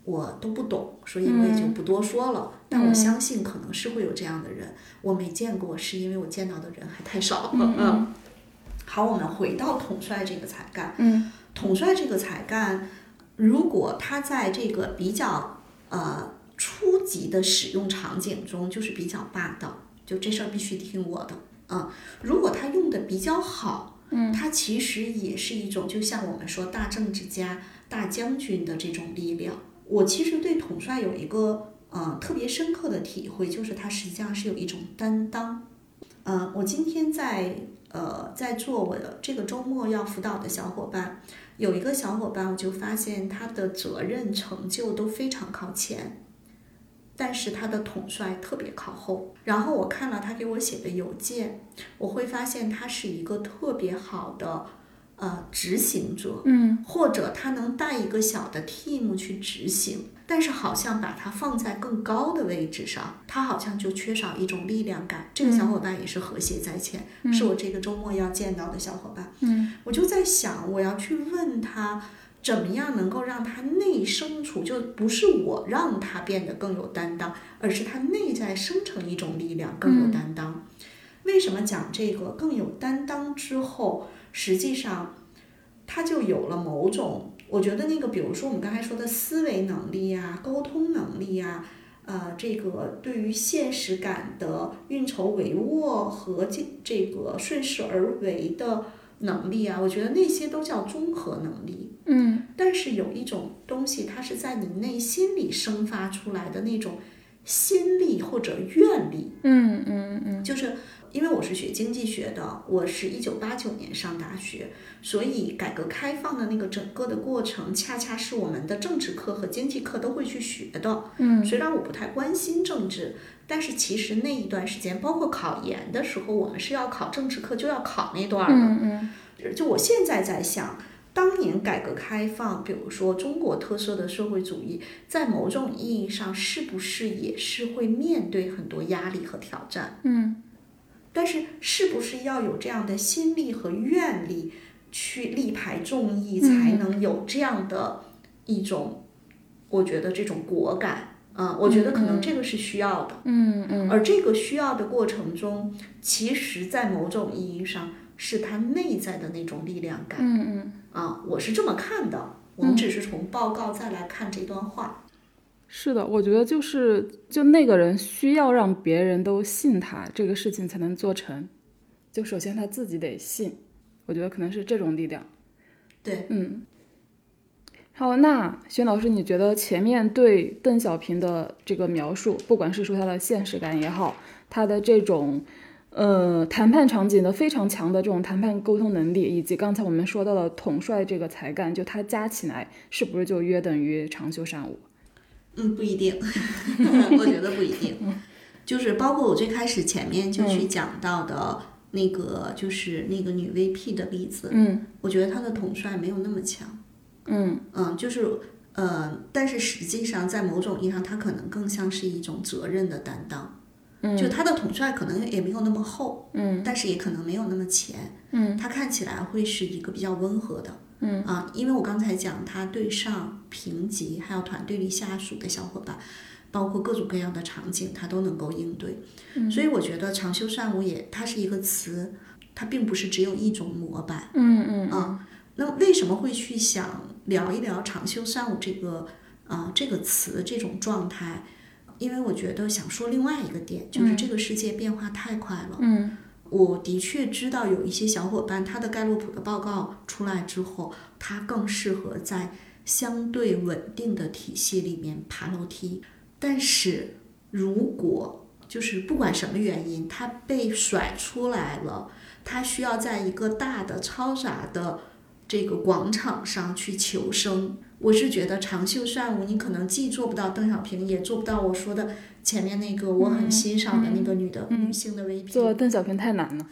A: 我都不懂，所以我也就不多说了。但我相信可能是会有这样的人，我没见过，是因为我见到的人还太少了。嗯，好，我们回到统帅这个才干。
B: 嗯
A: 统帅这个才干，如果他在这个比较呃初级的使用场景中，就是比较霸道，就这事儿必须听我的。嗯，如果他用的比较好，嗯，他其实也是一种，就像我们说大政治家、大将军的这种力量。我其实对统帅有一个呃特别深刻的体会，就是他实际上是有一种担当。呃，我今天在呃在做我的这个周末要辅导的小伙伴，有一个小伙伴，我就发现他的责任成就都非常靠前，但是他的统帅特别靠后。然后我看了他给我写的邮件，我会发现他是一个特别好的呃执行者，
B: 嗯
A: 或者他能带一个小的 team 去执行，但是好像把它放在更高的位置上，他好像就缺少一种力量感。这个小伙伴也是和谐在前，是我这个周末要见到的小伙伴。
B: 嗯
A: 我就在想，我要去问他。怎么样能够让他内生出，就不是我让他变得更有担当，而是他内在生成一种力量更有担当。为什么讲这个更有担当之后，实际上他就有了某种，我觉得那个，比如说我们刚才说的思维能力呀、沟通能力呀、呃，这个对于现实感的运筹帷幄和这这个顺势而为的能力啊，我觉得那些都叫综合能力。
B: 嗯。
A: 但是有一种东西，它是在你内心里生发出来的那种心力或者愿力，
B: 嗯嗯嗯。
A: 就是因为我是学经济学的，我是一九八九年上大学，所以改革开放的那个整个的过程，恰恰是我们的政治课和经济课都会去学的。
B: 嗯
A: 虽然我不太关心政治，但是其实那一段时间，包括考研的时候，我们是要考政治课，就要考那段儿的。
B: 嗯嗯
A: 就我现在在想，当年改革开放，比如说中国特色的社会主义，在某种意义上是不是也是会面对很多压力和挑战？
B: 嗯，
A: 但是是不是要有这样的心力和愿力去力排众议，才能有这样的一种，我觉得这种果敢啊，我觉得可能这个是需要的。
B: 嗯嗯，
A: 而这个需要的过程中，其实在某种意义上是他内在的那种力量感。
B: 嗯嗯。
A: 啊，我是这么看的。我们只是从报告再来看这段话。
B: 是的，我觉得就是就那个人需要让别人都信他，这个事情才能做成。就首先他自己得信，我觉得可能是这种力量。
A: 对，
B: 嗯。好，那薛老师，你觉得前面对邓小平的这个描述，不管是说他的现实感也好，他的这种。呃，谈判场景的非常强的这种谈判沟通能力，以及刚才我们说到的统帅这个才干，就他加起来是不是就约等于长袖善舞？
A: 嗯，不一定，我觉得不一定。就是包括我最开始前面就去讲到的那个，就是那个女 VP 的例子。
B: 嗯，
A: 我觉得她的统帅没有那么强。
B: 嗯
A: 嗯，就是呃，但是实际上在某种意义上，她可能更像是一种责任的担当。嗯就她的统帅可能也没有那么厚，
B: 嗯，
A: 但是也可能没有那么前，
B: 嗯，
A: 她看起来会是一个比较温和的，
B: 嗯。
A: 啊，因为我刚才讲他对上评级还有团队里下属的小伙伴，包括各种各样的场景，他都能够应对，所以我觉得长袖善舞也它是一个词，它并不是只有一种模板，
B: 嗯嗯
A: 啊，那为什么会去想聊一聊长袖善舞这个啊这个词这种状态？因为我觉得想说另外一个点，就是这个世界变化太快了。
B: 嗯，
A: 我的确知道有一些小伙伴，他的盖洛普的报告出来之后，他更适合在相对稳定的体系里面爬楼梯。但是如果就是不管什么原因，他被甩出来了，他需要在一个大的嘈杂的这个广场上去求生。我是觉得长袖善舞，你可能既做不到邓小平，也做不到我说的前面那个我很欣赏的那个女的女性的 VP。
B: 做邓小平太难了。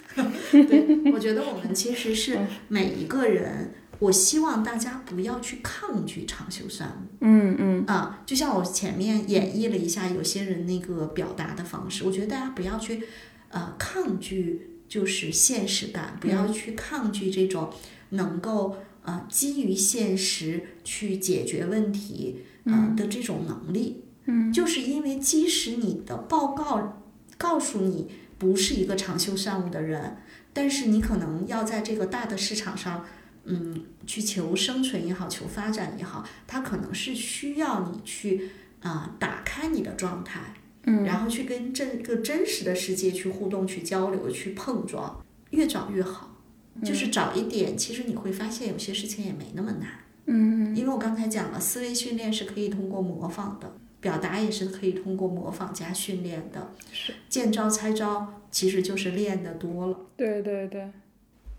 A: 对，我觉得我们其实是 每一个人，我希望大家不要去抗拒长袖善舞。
B: 嗯嗯。
A: 啊，就像我前面演绎了一下有些人那个表达的方式，我觉得大家不要去呃抗拒，就是现实感，不要去抗拒这种能够。啊，基于现实去解决问题，啊的这种能力，
B: 嗯，
A: 就是因为即使你的报告告诉你不是一个长袖善舞的人，但是你可能要在这个大的市场上，嗯，去求生存也好，求发展也好，它可能是需要你去啊打开你的状态，
B: 嗯，
A: 然后去跟这个真实的世界去互动、去交流、去碰撞，越早越好。就是找一点，其实你会发现有些事情也没那么难。
B: 嗯，
A: 因为我刚才讲了，思维训练是可以通过模仿的，表达也是可以通过模仿加训练的。
B: 是，
A: 见招拆招，其实就是练的多了。
B: 对对对，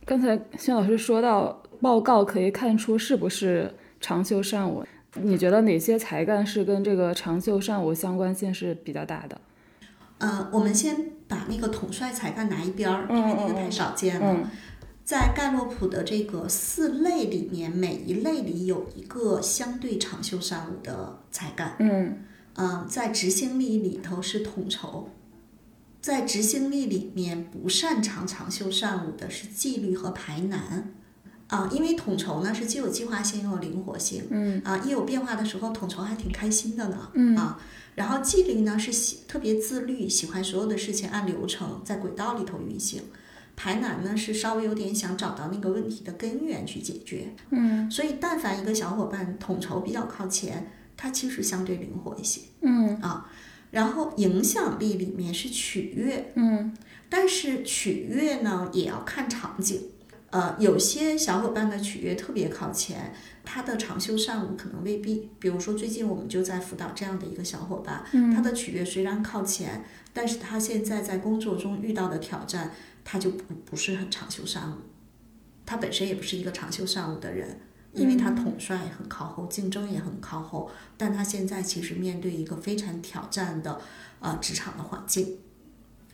B: 刚才薛老师说到报告可以看出是不是长袖善舞，你觉得哪些才干是跟这个长袖善舞相关性是比较大的？
A: 呃，我们先把那个统帅才干拿一边儿，因为那个太少见了。在盖洛普的这个四类里面，每一类里有一个相对长袖善舞的才干。
B: 嗯
A: 嗯，在执行力里头是统筹，在执行力里面不擅长长袖善舞的是纪律和排难。啊，因为统筹呢是既有计划性又有灵活性。
B: 嗯
A: 啊，一有变化的时候，统筹还挺开心的呢。
B: 嗯
A: 啊，然后纪律呢是喜特别自律，喜欢所有的事情按流程在轨道里头运行。排难呢是稍微有点想找到那个问题的根源去解决，
B: 嗯，
A: 所以但凡一个小伙伴统筹比较靠前，他其实相对灵活一些，
B: 嗯。
A: 啊，然后影响力里面是取悦，
B: 嗯，
A: 但是取悦呢也要看场景，呃，有些小伙伴的取悦特别靠前，他的长袖善舞可能未必，比如说最近我们就在辅导这样的一个小伙伴，他的取悦虽然靠前，但是他现在在工作中遇到的挑战。他就不不是很长袖善舞，他本身也不是一个长袖善舞的人，因为他统帅很靠后，竞争也很靠后，但他现在其实面对一个非常挑战的呃职场的环境，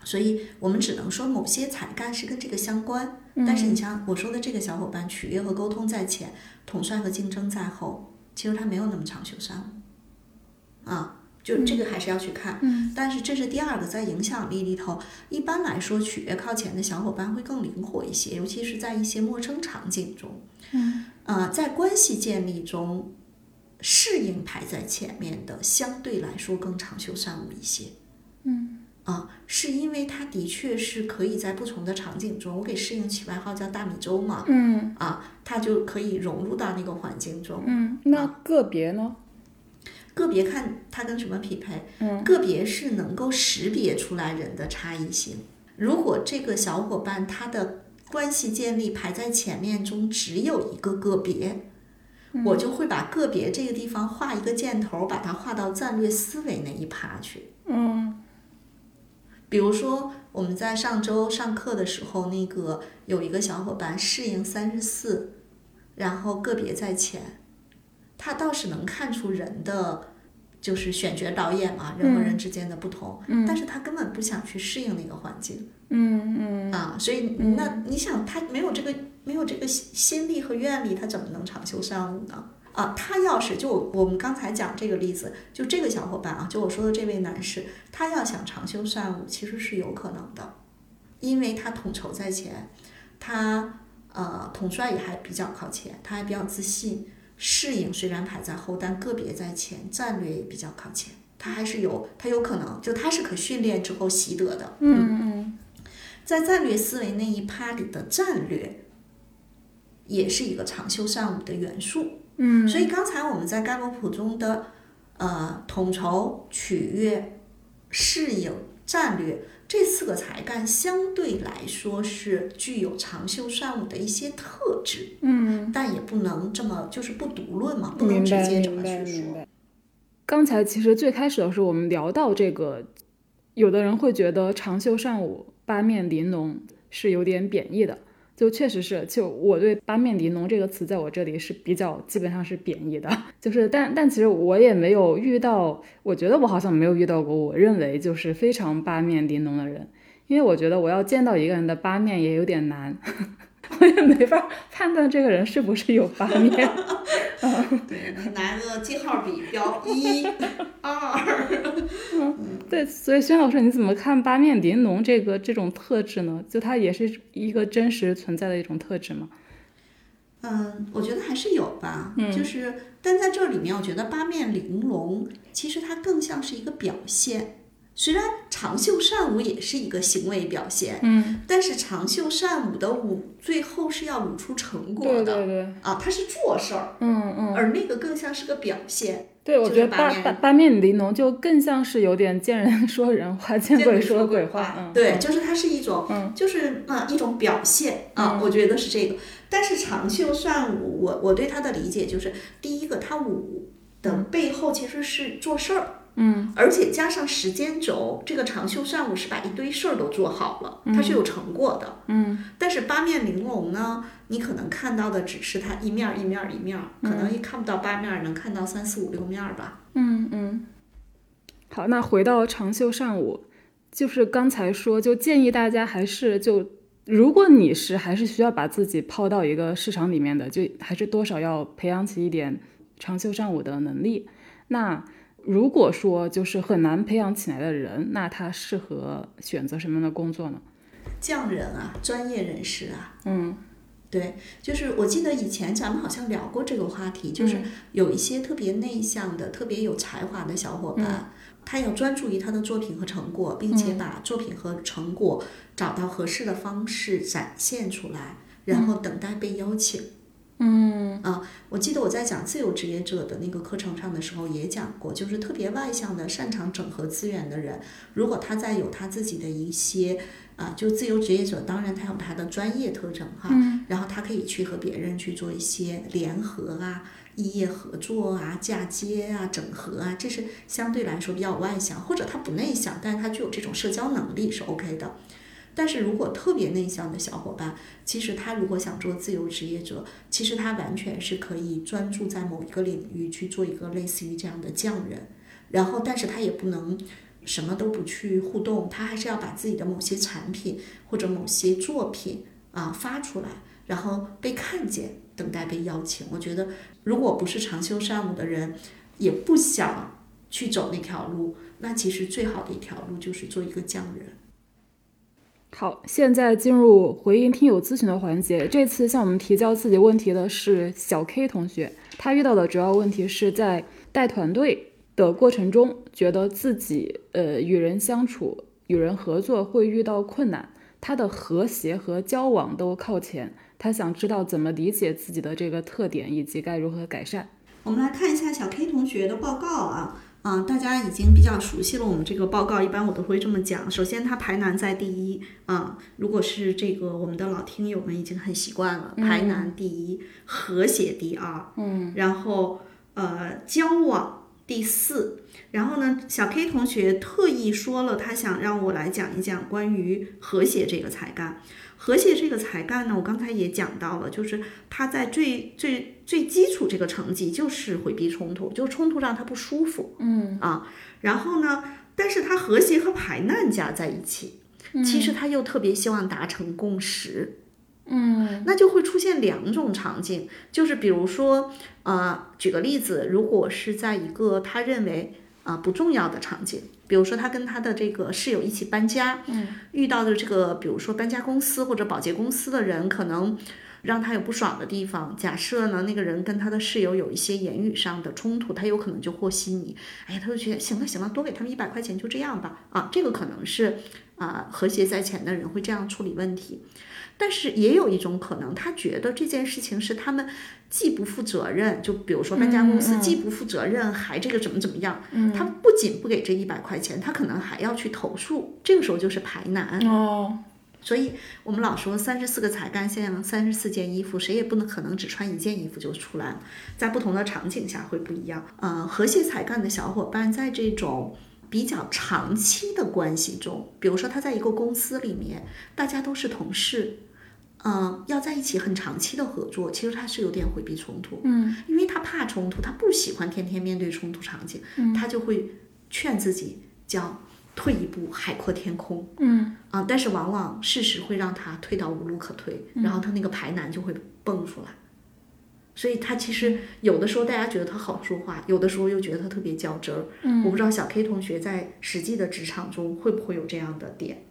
A: 所以我们只能说某些才干是跟这个相关。但是你像我说的这个小伙伴，取悦和沟通在前，统帅和竞争在后，其实他没有那么长袖善舞啊。就这个还是要去看，但是这是第二个，在影响力里头，一般来说取悦靠前的小伙伴会更灵活一些，尤其是在一些陌生场景中，
B: 嗯，
A: 呃，在关系建立中，适应排在前面的相对来说更长袖善舞一些，
B: 嗯，
A: 啊，是因为他的确是可以在不同的场景中，我给适应起外号叫大米粥嘛，
B: 嗯，
A: 啊，他就可以融入到那个环境中，
B: 嗯，那个别呢？
A: 个别看它跟什么匹配，
B: 嗯，
A: 个别是能够识别出来人的差异性。如果这个小伙伴他的关系建立排在前面中只有一个个别，我就会把个别这个地方画一个箭头，把它画到战略思维那一趴去。
B: 嗯，
A: 比如说我们在上周上课的时候，那个有一个小伙伴适应三十四，然后个别在前。他倒是能看出人的，就是选角导演嘛，人和人之间的不同，但是他根本不想去适应那个环境，
B: 嗯嗯
A: 啊，所以那你想他没有这个没有这个心心力和愿力，他怎么能长袖善舞呢？啊，他要是就我们刚才讲这个例子，就这个小伙伴啊，就我说的这位男士，他要想长袖善舞，其实是有可能的，因为他统筹在前，他呃统帅也还比较靠前，他还比较自信。适应虽然排在后，但个别在前，战略也比较靠前。它还是有，它有可能，就它是可训练之后习得的。
B: 嗯嗯，
A: 在战略思维那一趴里的战略，也是一个长袖善舞的元素。
B: 嗯，
A: 所以刚才我们在盖洛普中的呃统筹、取悦、适应、战略。这四个才干相对来说是具有长袖善舞的一些特质，
B: 嗯，
A: 但也不能这么就是不独论嘛，不能直接这么去说。
B: 刚才其实最开始的时候，我们聊到这个，有的人会觉得长袖善舞、八面玲珑是有点贬义的。就确实是，就我对“八面玲珑”这个词在我这里是比较基本上是贬义的。就是，但但其实我也没有遇到，我觉得我好像没有遇到过我认为就是非常八面玲珑的人，因为我觉得我要见到一个人的八面也有点难。我也没法判断这个人是不是有八面。
A: 对，拿个记号笔标一、二。
B: 对，所以轩老师，你怎么看八面玲珑这个这种特质呢？就它也是一个真实存在的一种特质吗？
A: 嗯，我觉得还是有吧。嗯，就是，但在这里面，我觉得八面玲珑其实它更像是一个表现。虽然长袖善舞也是一个行为表现，
B: 嗯，
A: 但是长袖善舞的舞最后是要舞出成果
B: 的，对对对，
A: 啊，它是做事儿，
B: 嗯嗯，
A: 而那个更像是个表现。
B: 对，我觉得八八八面玲珑就更像是有点见人说人话，见鬼
A: 说
B: 鬼
A: 话。
B: 嗯，
A: 对，就是它是一种，就是啊一种表现啊，我觉得是这个。但是长袖善舞，我我对它的理解就是，第一个，它舞的背后其实是做事儿。
B: 嗯，
A: 而且加上时间轴，这个长袖善舞是把一堆事儿都做好了，它是有成果的。
B: 嗯，
A: 但是八面玲珑呢，你可能看到的只是它一面一面一面，可能也看不到八面，能看到三四五六面吧。
B: 嗯嗯。好，那回到长袖善舞，就是刚才说，就建议大家还是就，如果你是还是需要把自己抛到一个市场里面的，就还是多少要培养起一点长袖善舞的能力。那。如果说就是很难培养起来的人，那他适合选择什么样的工作呢？
A: 匠人啊，专业人士啊。
B: 嗯，
A: 对，就是我记得以前咱们好像聊过这个话题，就是有一些特别内向的、特别有才华的小伙伴，他要专注于他的作品和成果，并且把作品和成果找到合适的方式展现出来，然后等待被邀请。
B: 嗯
A: 啊，我记得我在讲自由职业者的那个课程上的时候也讲过，就是特别外向的、擅长整合资源的人，如果他在有他自己的一些啊，就自由职业者，当然他有他的专业特征哈，然后他可以去和别人去做一些联合啊、异业合作啊、嫁接啊、整合啊，这是相对来说比较外向，或者他不内向，但是他具有这种社交能力是 OK 的。但是如果特别内向的小伙伴，其实他如果想做自由职业者，其实他完全是可以专注在某一个领域去做一个类似于这样的匠人，然后但是他也不能什么都不去互动，他还是要把自己的某些产品或者某些作品啊发出来，然后被看见，等待被邀请。我觉得，如果不是长袖善舞的人，也不想去走那条路，那其实最好的一条路就是做一个匠人。
B: 好，现在进入回应听友咨询的环节。这次向我们提交自己问题的是小 K 同学，他遇到的主要问题是在带团队的过程中，觉得自己呃与人相处、与人合作会遇到困难，他的和谐和交往都靠前。他想知道怎么理解自己的这个特点，以及该如何改善。
A: 我们来看一下小 K 同学的报告啊。啊，大家已经比较熟悉了我们这个报告，一般我都会这么讲。首先，它排难在第一啊。如果是这个我们的老听友们已经很习惯了，排难第一，和谐第二，嗯，然后呃交往第四。然后呢，小 K 同学特意说了，他想让我来讲一讲关于和谐这个才干。和谐这个才干呢，我刚才也讲到了，就是他在最最最基础这个层级就是回避冲突，就冲突让他不舒服，嗯。啊，然后呢，但是他和谐和排难加在一起，其实他又特别希望达成共识，嗯，那就会出现两种场景，就是比如说，呃，举个例子，如果是在一个他认为啊不重要的场景。比如说，他跟他的这个室友一起搬家，嗯，遇到的这个，比如说搬家公司或者保洁公司的人，可能让他有不爽的地方。假设呢，那个人跟他的室友有一些言语上的冲突，他有可能就和稀泥。哎呀，他就觉得行了行了，多给他们一百块钱，就这样吧。啊，这个可能是啊和谐在前的人会这样处理问题。但是也有一种可能，他觉得这件事情是他们既不负责任，就比如说搬家公司既不负责任，还这个怎么怎么样。他不仅不给这一百块钱，他可能还要去投诉。这个时候就是排难。
B: 哦，
A: 所以我们老说三十四个才干像三十四件衣服，谁也不能可能只穿一件衣服就出来了，在不同的场景下会不一样。呃，和谐才干的小伙伴在这种比较长期的关系中，比如说他在一个公司里面，大家都是同事。嗯，要在一起很长期的合作，其实他是有点回避冲突，嗯，因为他怕冲突，他不喜欢天天面对冲突场景，嗯，他就会劝自己叫退一步，海阔天空，嗯，啊，但是往往事实会让他退到无路可退，然后他那个排难就会蹦出来，所以他其实有的时候大家觉得他好说话，有的时候又觉得他特别较真儿，嗯，我不知道小 K 同学在实际的职场中会不会有这样的点。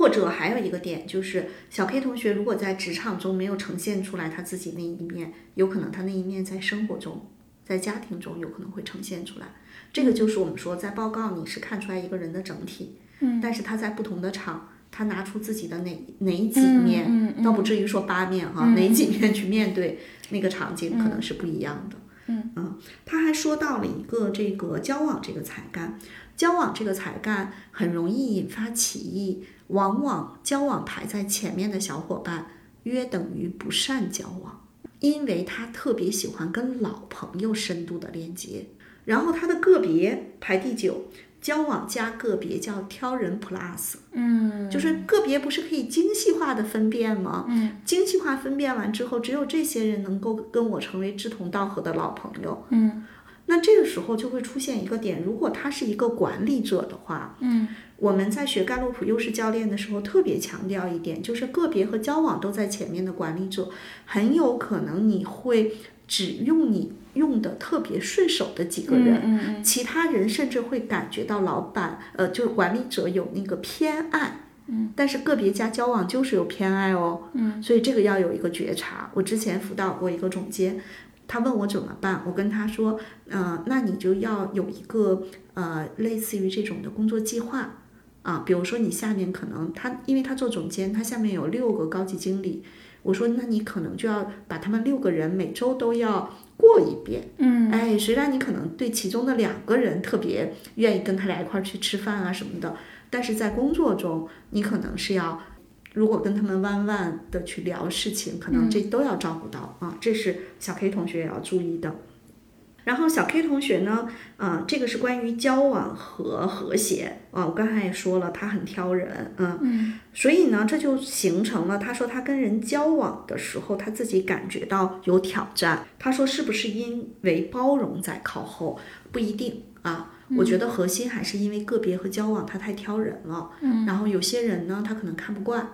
A: 或者还有一个点就是，小 K 同学如果在职场中没有呈现出来他自己那一面，有可能他那一面在生活中、在家庭中有可能会呈现出来。这个就是我们说，在报告你是看出来一个人的整体，嗯，但是他在不同的场，他拿出自己的哪哪几面，倒不至于说八面哈，哪几面去面对那个场景，可能是不一样的。嗯嗯，他还说到了一个这个交往这个才干，交往这个才干很容易引发歧义。往往交往排在前面的小伙伴，约等于不善交往，因为他特别喜欢跟老朋友深度的连接。然后他的个别排第九，交往加个别叫挑人 plus，嗯，就是个别不是可以精细化的分辨吗？嗯，精细化分辨完之后，只有这些人能够跟我成为志同道合的老朋友。嗯，那这个时候就会出现一个点，如果他是一个管理者的话，嗯。我们在学盖洛普优势教练的时候，特别强调一点，就是个别和交往都在前面的管理者，很有可能你会只用你用的特别顺手的几个人，其他人甚至会感觉到老板，呃，就是管理者有那个偏爱，嗯，但是个别加交往就是有偏爱哦，嗯，所以这个要有一个觉察。我之前辅导过一个总监，他问我怎么办，我跟他说，嗯，那你就要有一个呃类似于这种的工作计划。啊，比如说你下面可能他，因为他做总监，他下面有六个高级经理。我说，那你可能就要把他们六个人每周都要过一遍。嗯，哎，虽然你可能对其中的两个人特别愿意跟他俩一块儿去吃饭啊什么的，但是在工作中，你可能是要如果跟他们弯弯的去聊事情，可能这都要照顾到啊。这是小 K 同学也要注意的。然后小 K 同学呢，啊，这个是关于交往和和谐啊。我刚才也说了，他很挑人，嗯，所以呢，这就形成了。他说他跟人交往的时候，他自己感觉到有挑战。他说是不是因为包容在靠后？不一定啊。我觉得核心还是因为个别和交往他太挑人了，嗯，然后有些人呢他可能看不惯，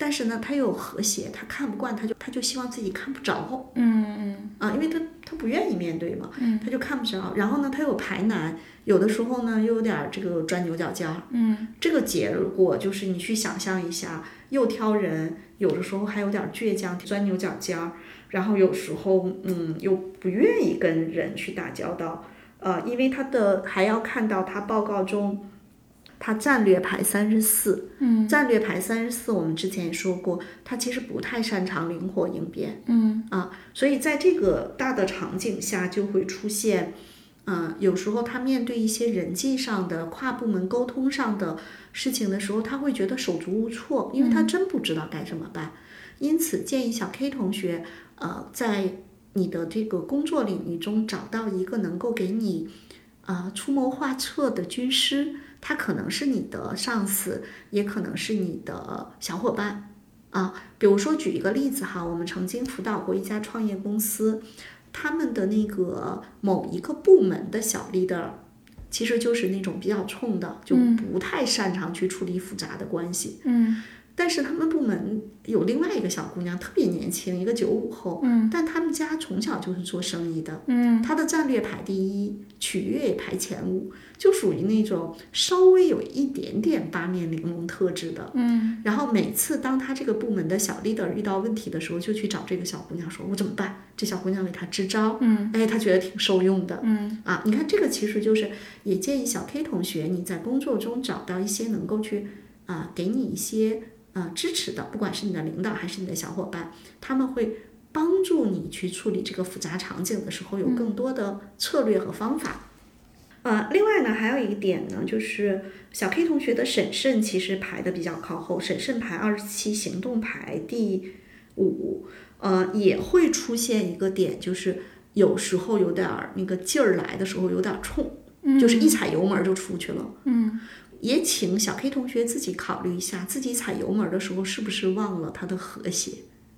A: 但是呢他又有和谐，他看不惯他就他就希望自己看不着，
B: 嗯嗯。
A: 啊，因为他他不愿意面对嘛，嗯，他就看不着，然后呢他有排难，有的时候呢又有点儿这个钻牛角尖儿，
B: 嗯，
A: 这个结果就是你去想象一下，又挑人，有的时候还有点儿倔强，钻牛角尖儿，然后有时候嗯又不愿意跟人去打交道，呃，因为他的还要看到他报告中。他战略排三十四，嗯，战略排三十四，我们之前也说过，他其实不太擅长灵活应变，
B: 嗯。
A: 啊，所以在这个大的场景下就会出现，嗯、有时候他面对一些人际上的跨部门沟通上的事情的时候，他会觉得手足无措，因为他真不知道该怎么办。因此，建议小 K 同学，呃，在你的这个工作领域中找到一个能够给你，啊、出谋划策的军师，他可能是你的上司，也可能是你的小伙伴。啊，比如说举一个例子哈，我们曾经辅导过一家创业公司，他们的那个某一个部门的小 leader，其实就是那种比较冲的，就不太擅长去处理复杂的关系。
B: 嗯
A: 但是他们部门有另外一个小姑娘，特别年轻，一个九五后，
B: 嗯
A: 但他们家从小就是做生意的，
B: 嗯
A: 她的战略排第一，取悦也排前五，就属于那种稍微有一点点八面玲珑特质的。
B: 嗯
A: 然后每次当他这个部门的小 leader 遇到问题的时候，就去找这个小姑娘说：“我怎么办？”这小姑娘给他支招，
B: 嗯，
A: 哎，他觉得挺受用的。
B: 嗯
A: 啊，你看这个其实就是也建议小 K 同学你在工作中找到一些能够去啊给你一些呃支持的，不管是你的领导还是你的小伙伴，他们会帮助你去处理这个复杂场景的时候有更多的策略和方法。呃，另外呢，还有一个点呢，就是小 K 同学的审慎其实排的比较靠后，审慎排二十七，行动排第五。呃，也会出现一个点，就是有时候有点儿那个劲儿来的时候有点儿冲，就是一踩油门儿就出去了。
B: 嗯
A: 也请小 K 同学自己考虑一下，自己踩油门儿的时候是不是忘了它的和谐。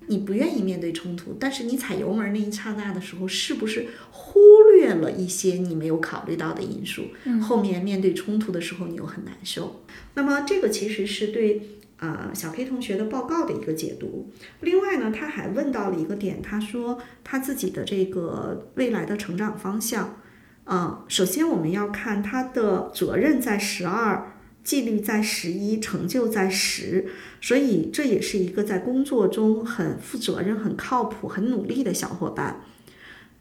A: 你不愿意面对冲突，但是你踩油门儿那一刹那的时候，是不是忽略了一些你没有考虑到的因素？后面面对冲突的时候，你又很难受。那么这个其实是对呃小 K 同学的报告的一个解读。另外呢，他还问到了一个点，他说他自己的这个未来的成长方向。嗯，首先我们要看他的责任在十二，纪律在十一，成就在十，所以这也是一个在工作中很负责任、很靠谱、很努力的小伙伴。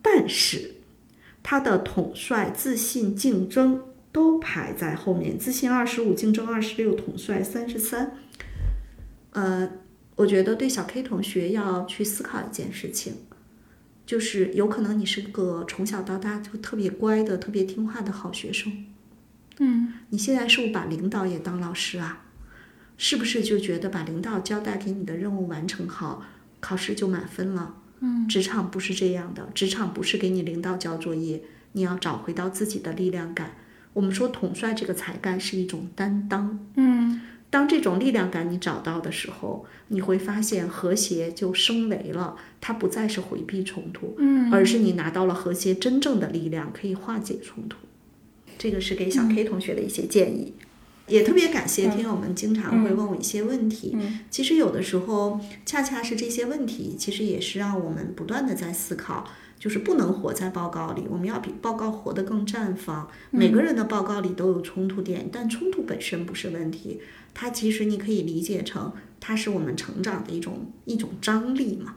A: 但是他的统帅、自信、竞争都排在后面，自信二十五，竞争二十六，统帅三十三。呃，我觉得对小 K 同学要去思考一件事情，就是有可能你是个从小到大就特别乖的、特别听话的好学生，
B: 嗯
A: 你现在是不是把领导也当老师啊？是不是就觉得把领导交代给你的任务完成好，考试就满分了？
B: 嗯，
A: 职场不是这样的，职场不是给你领导交作业，你要找回到自己的力量感。我们说统帅这个才干是一种担当，
B: 嗯
A: 当这种力量感你找到的时候，你会发现和谐就升维了，它不再是回避冲突，
B: 嗯
A: 而是你拿到了和谐真正的力量，可以化解冲突。这个是给小 K 同学的一些建议，也特别感谢听友们经常会问我一些问题。其实有的时候，恰恰是这些问题，其实也是让我们不断的在思考。就是不能活在报告里，我们要比报告活得更绽放。每个人的报告里都有冲突点，但冲突本身不是问题，它其实你可以理解成它是我们成长的一种一种张力嘛。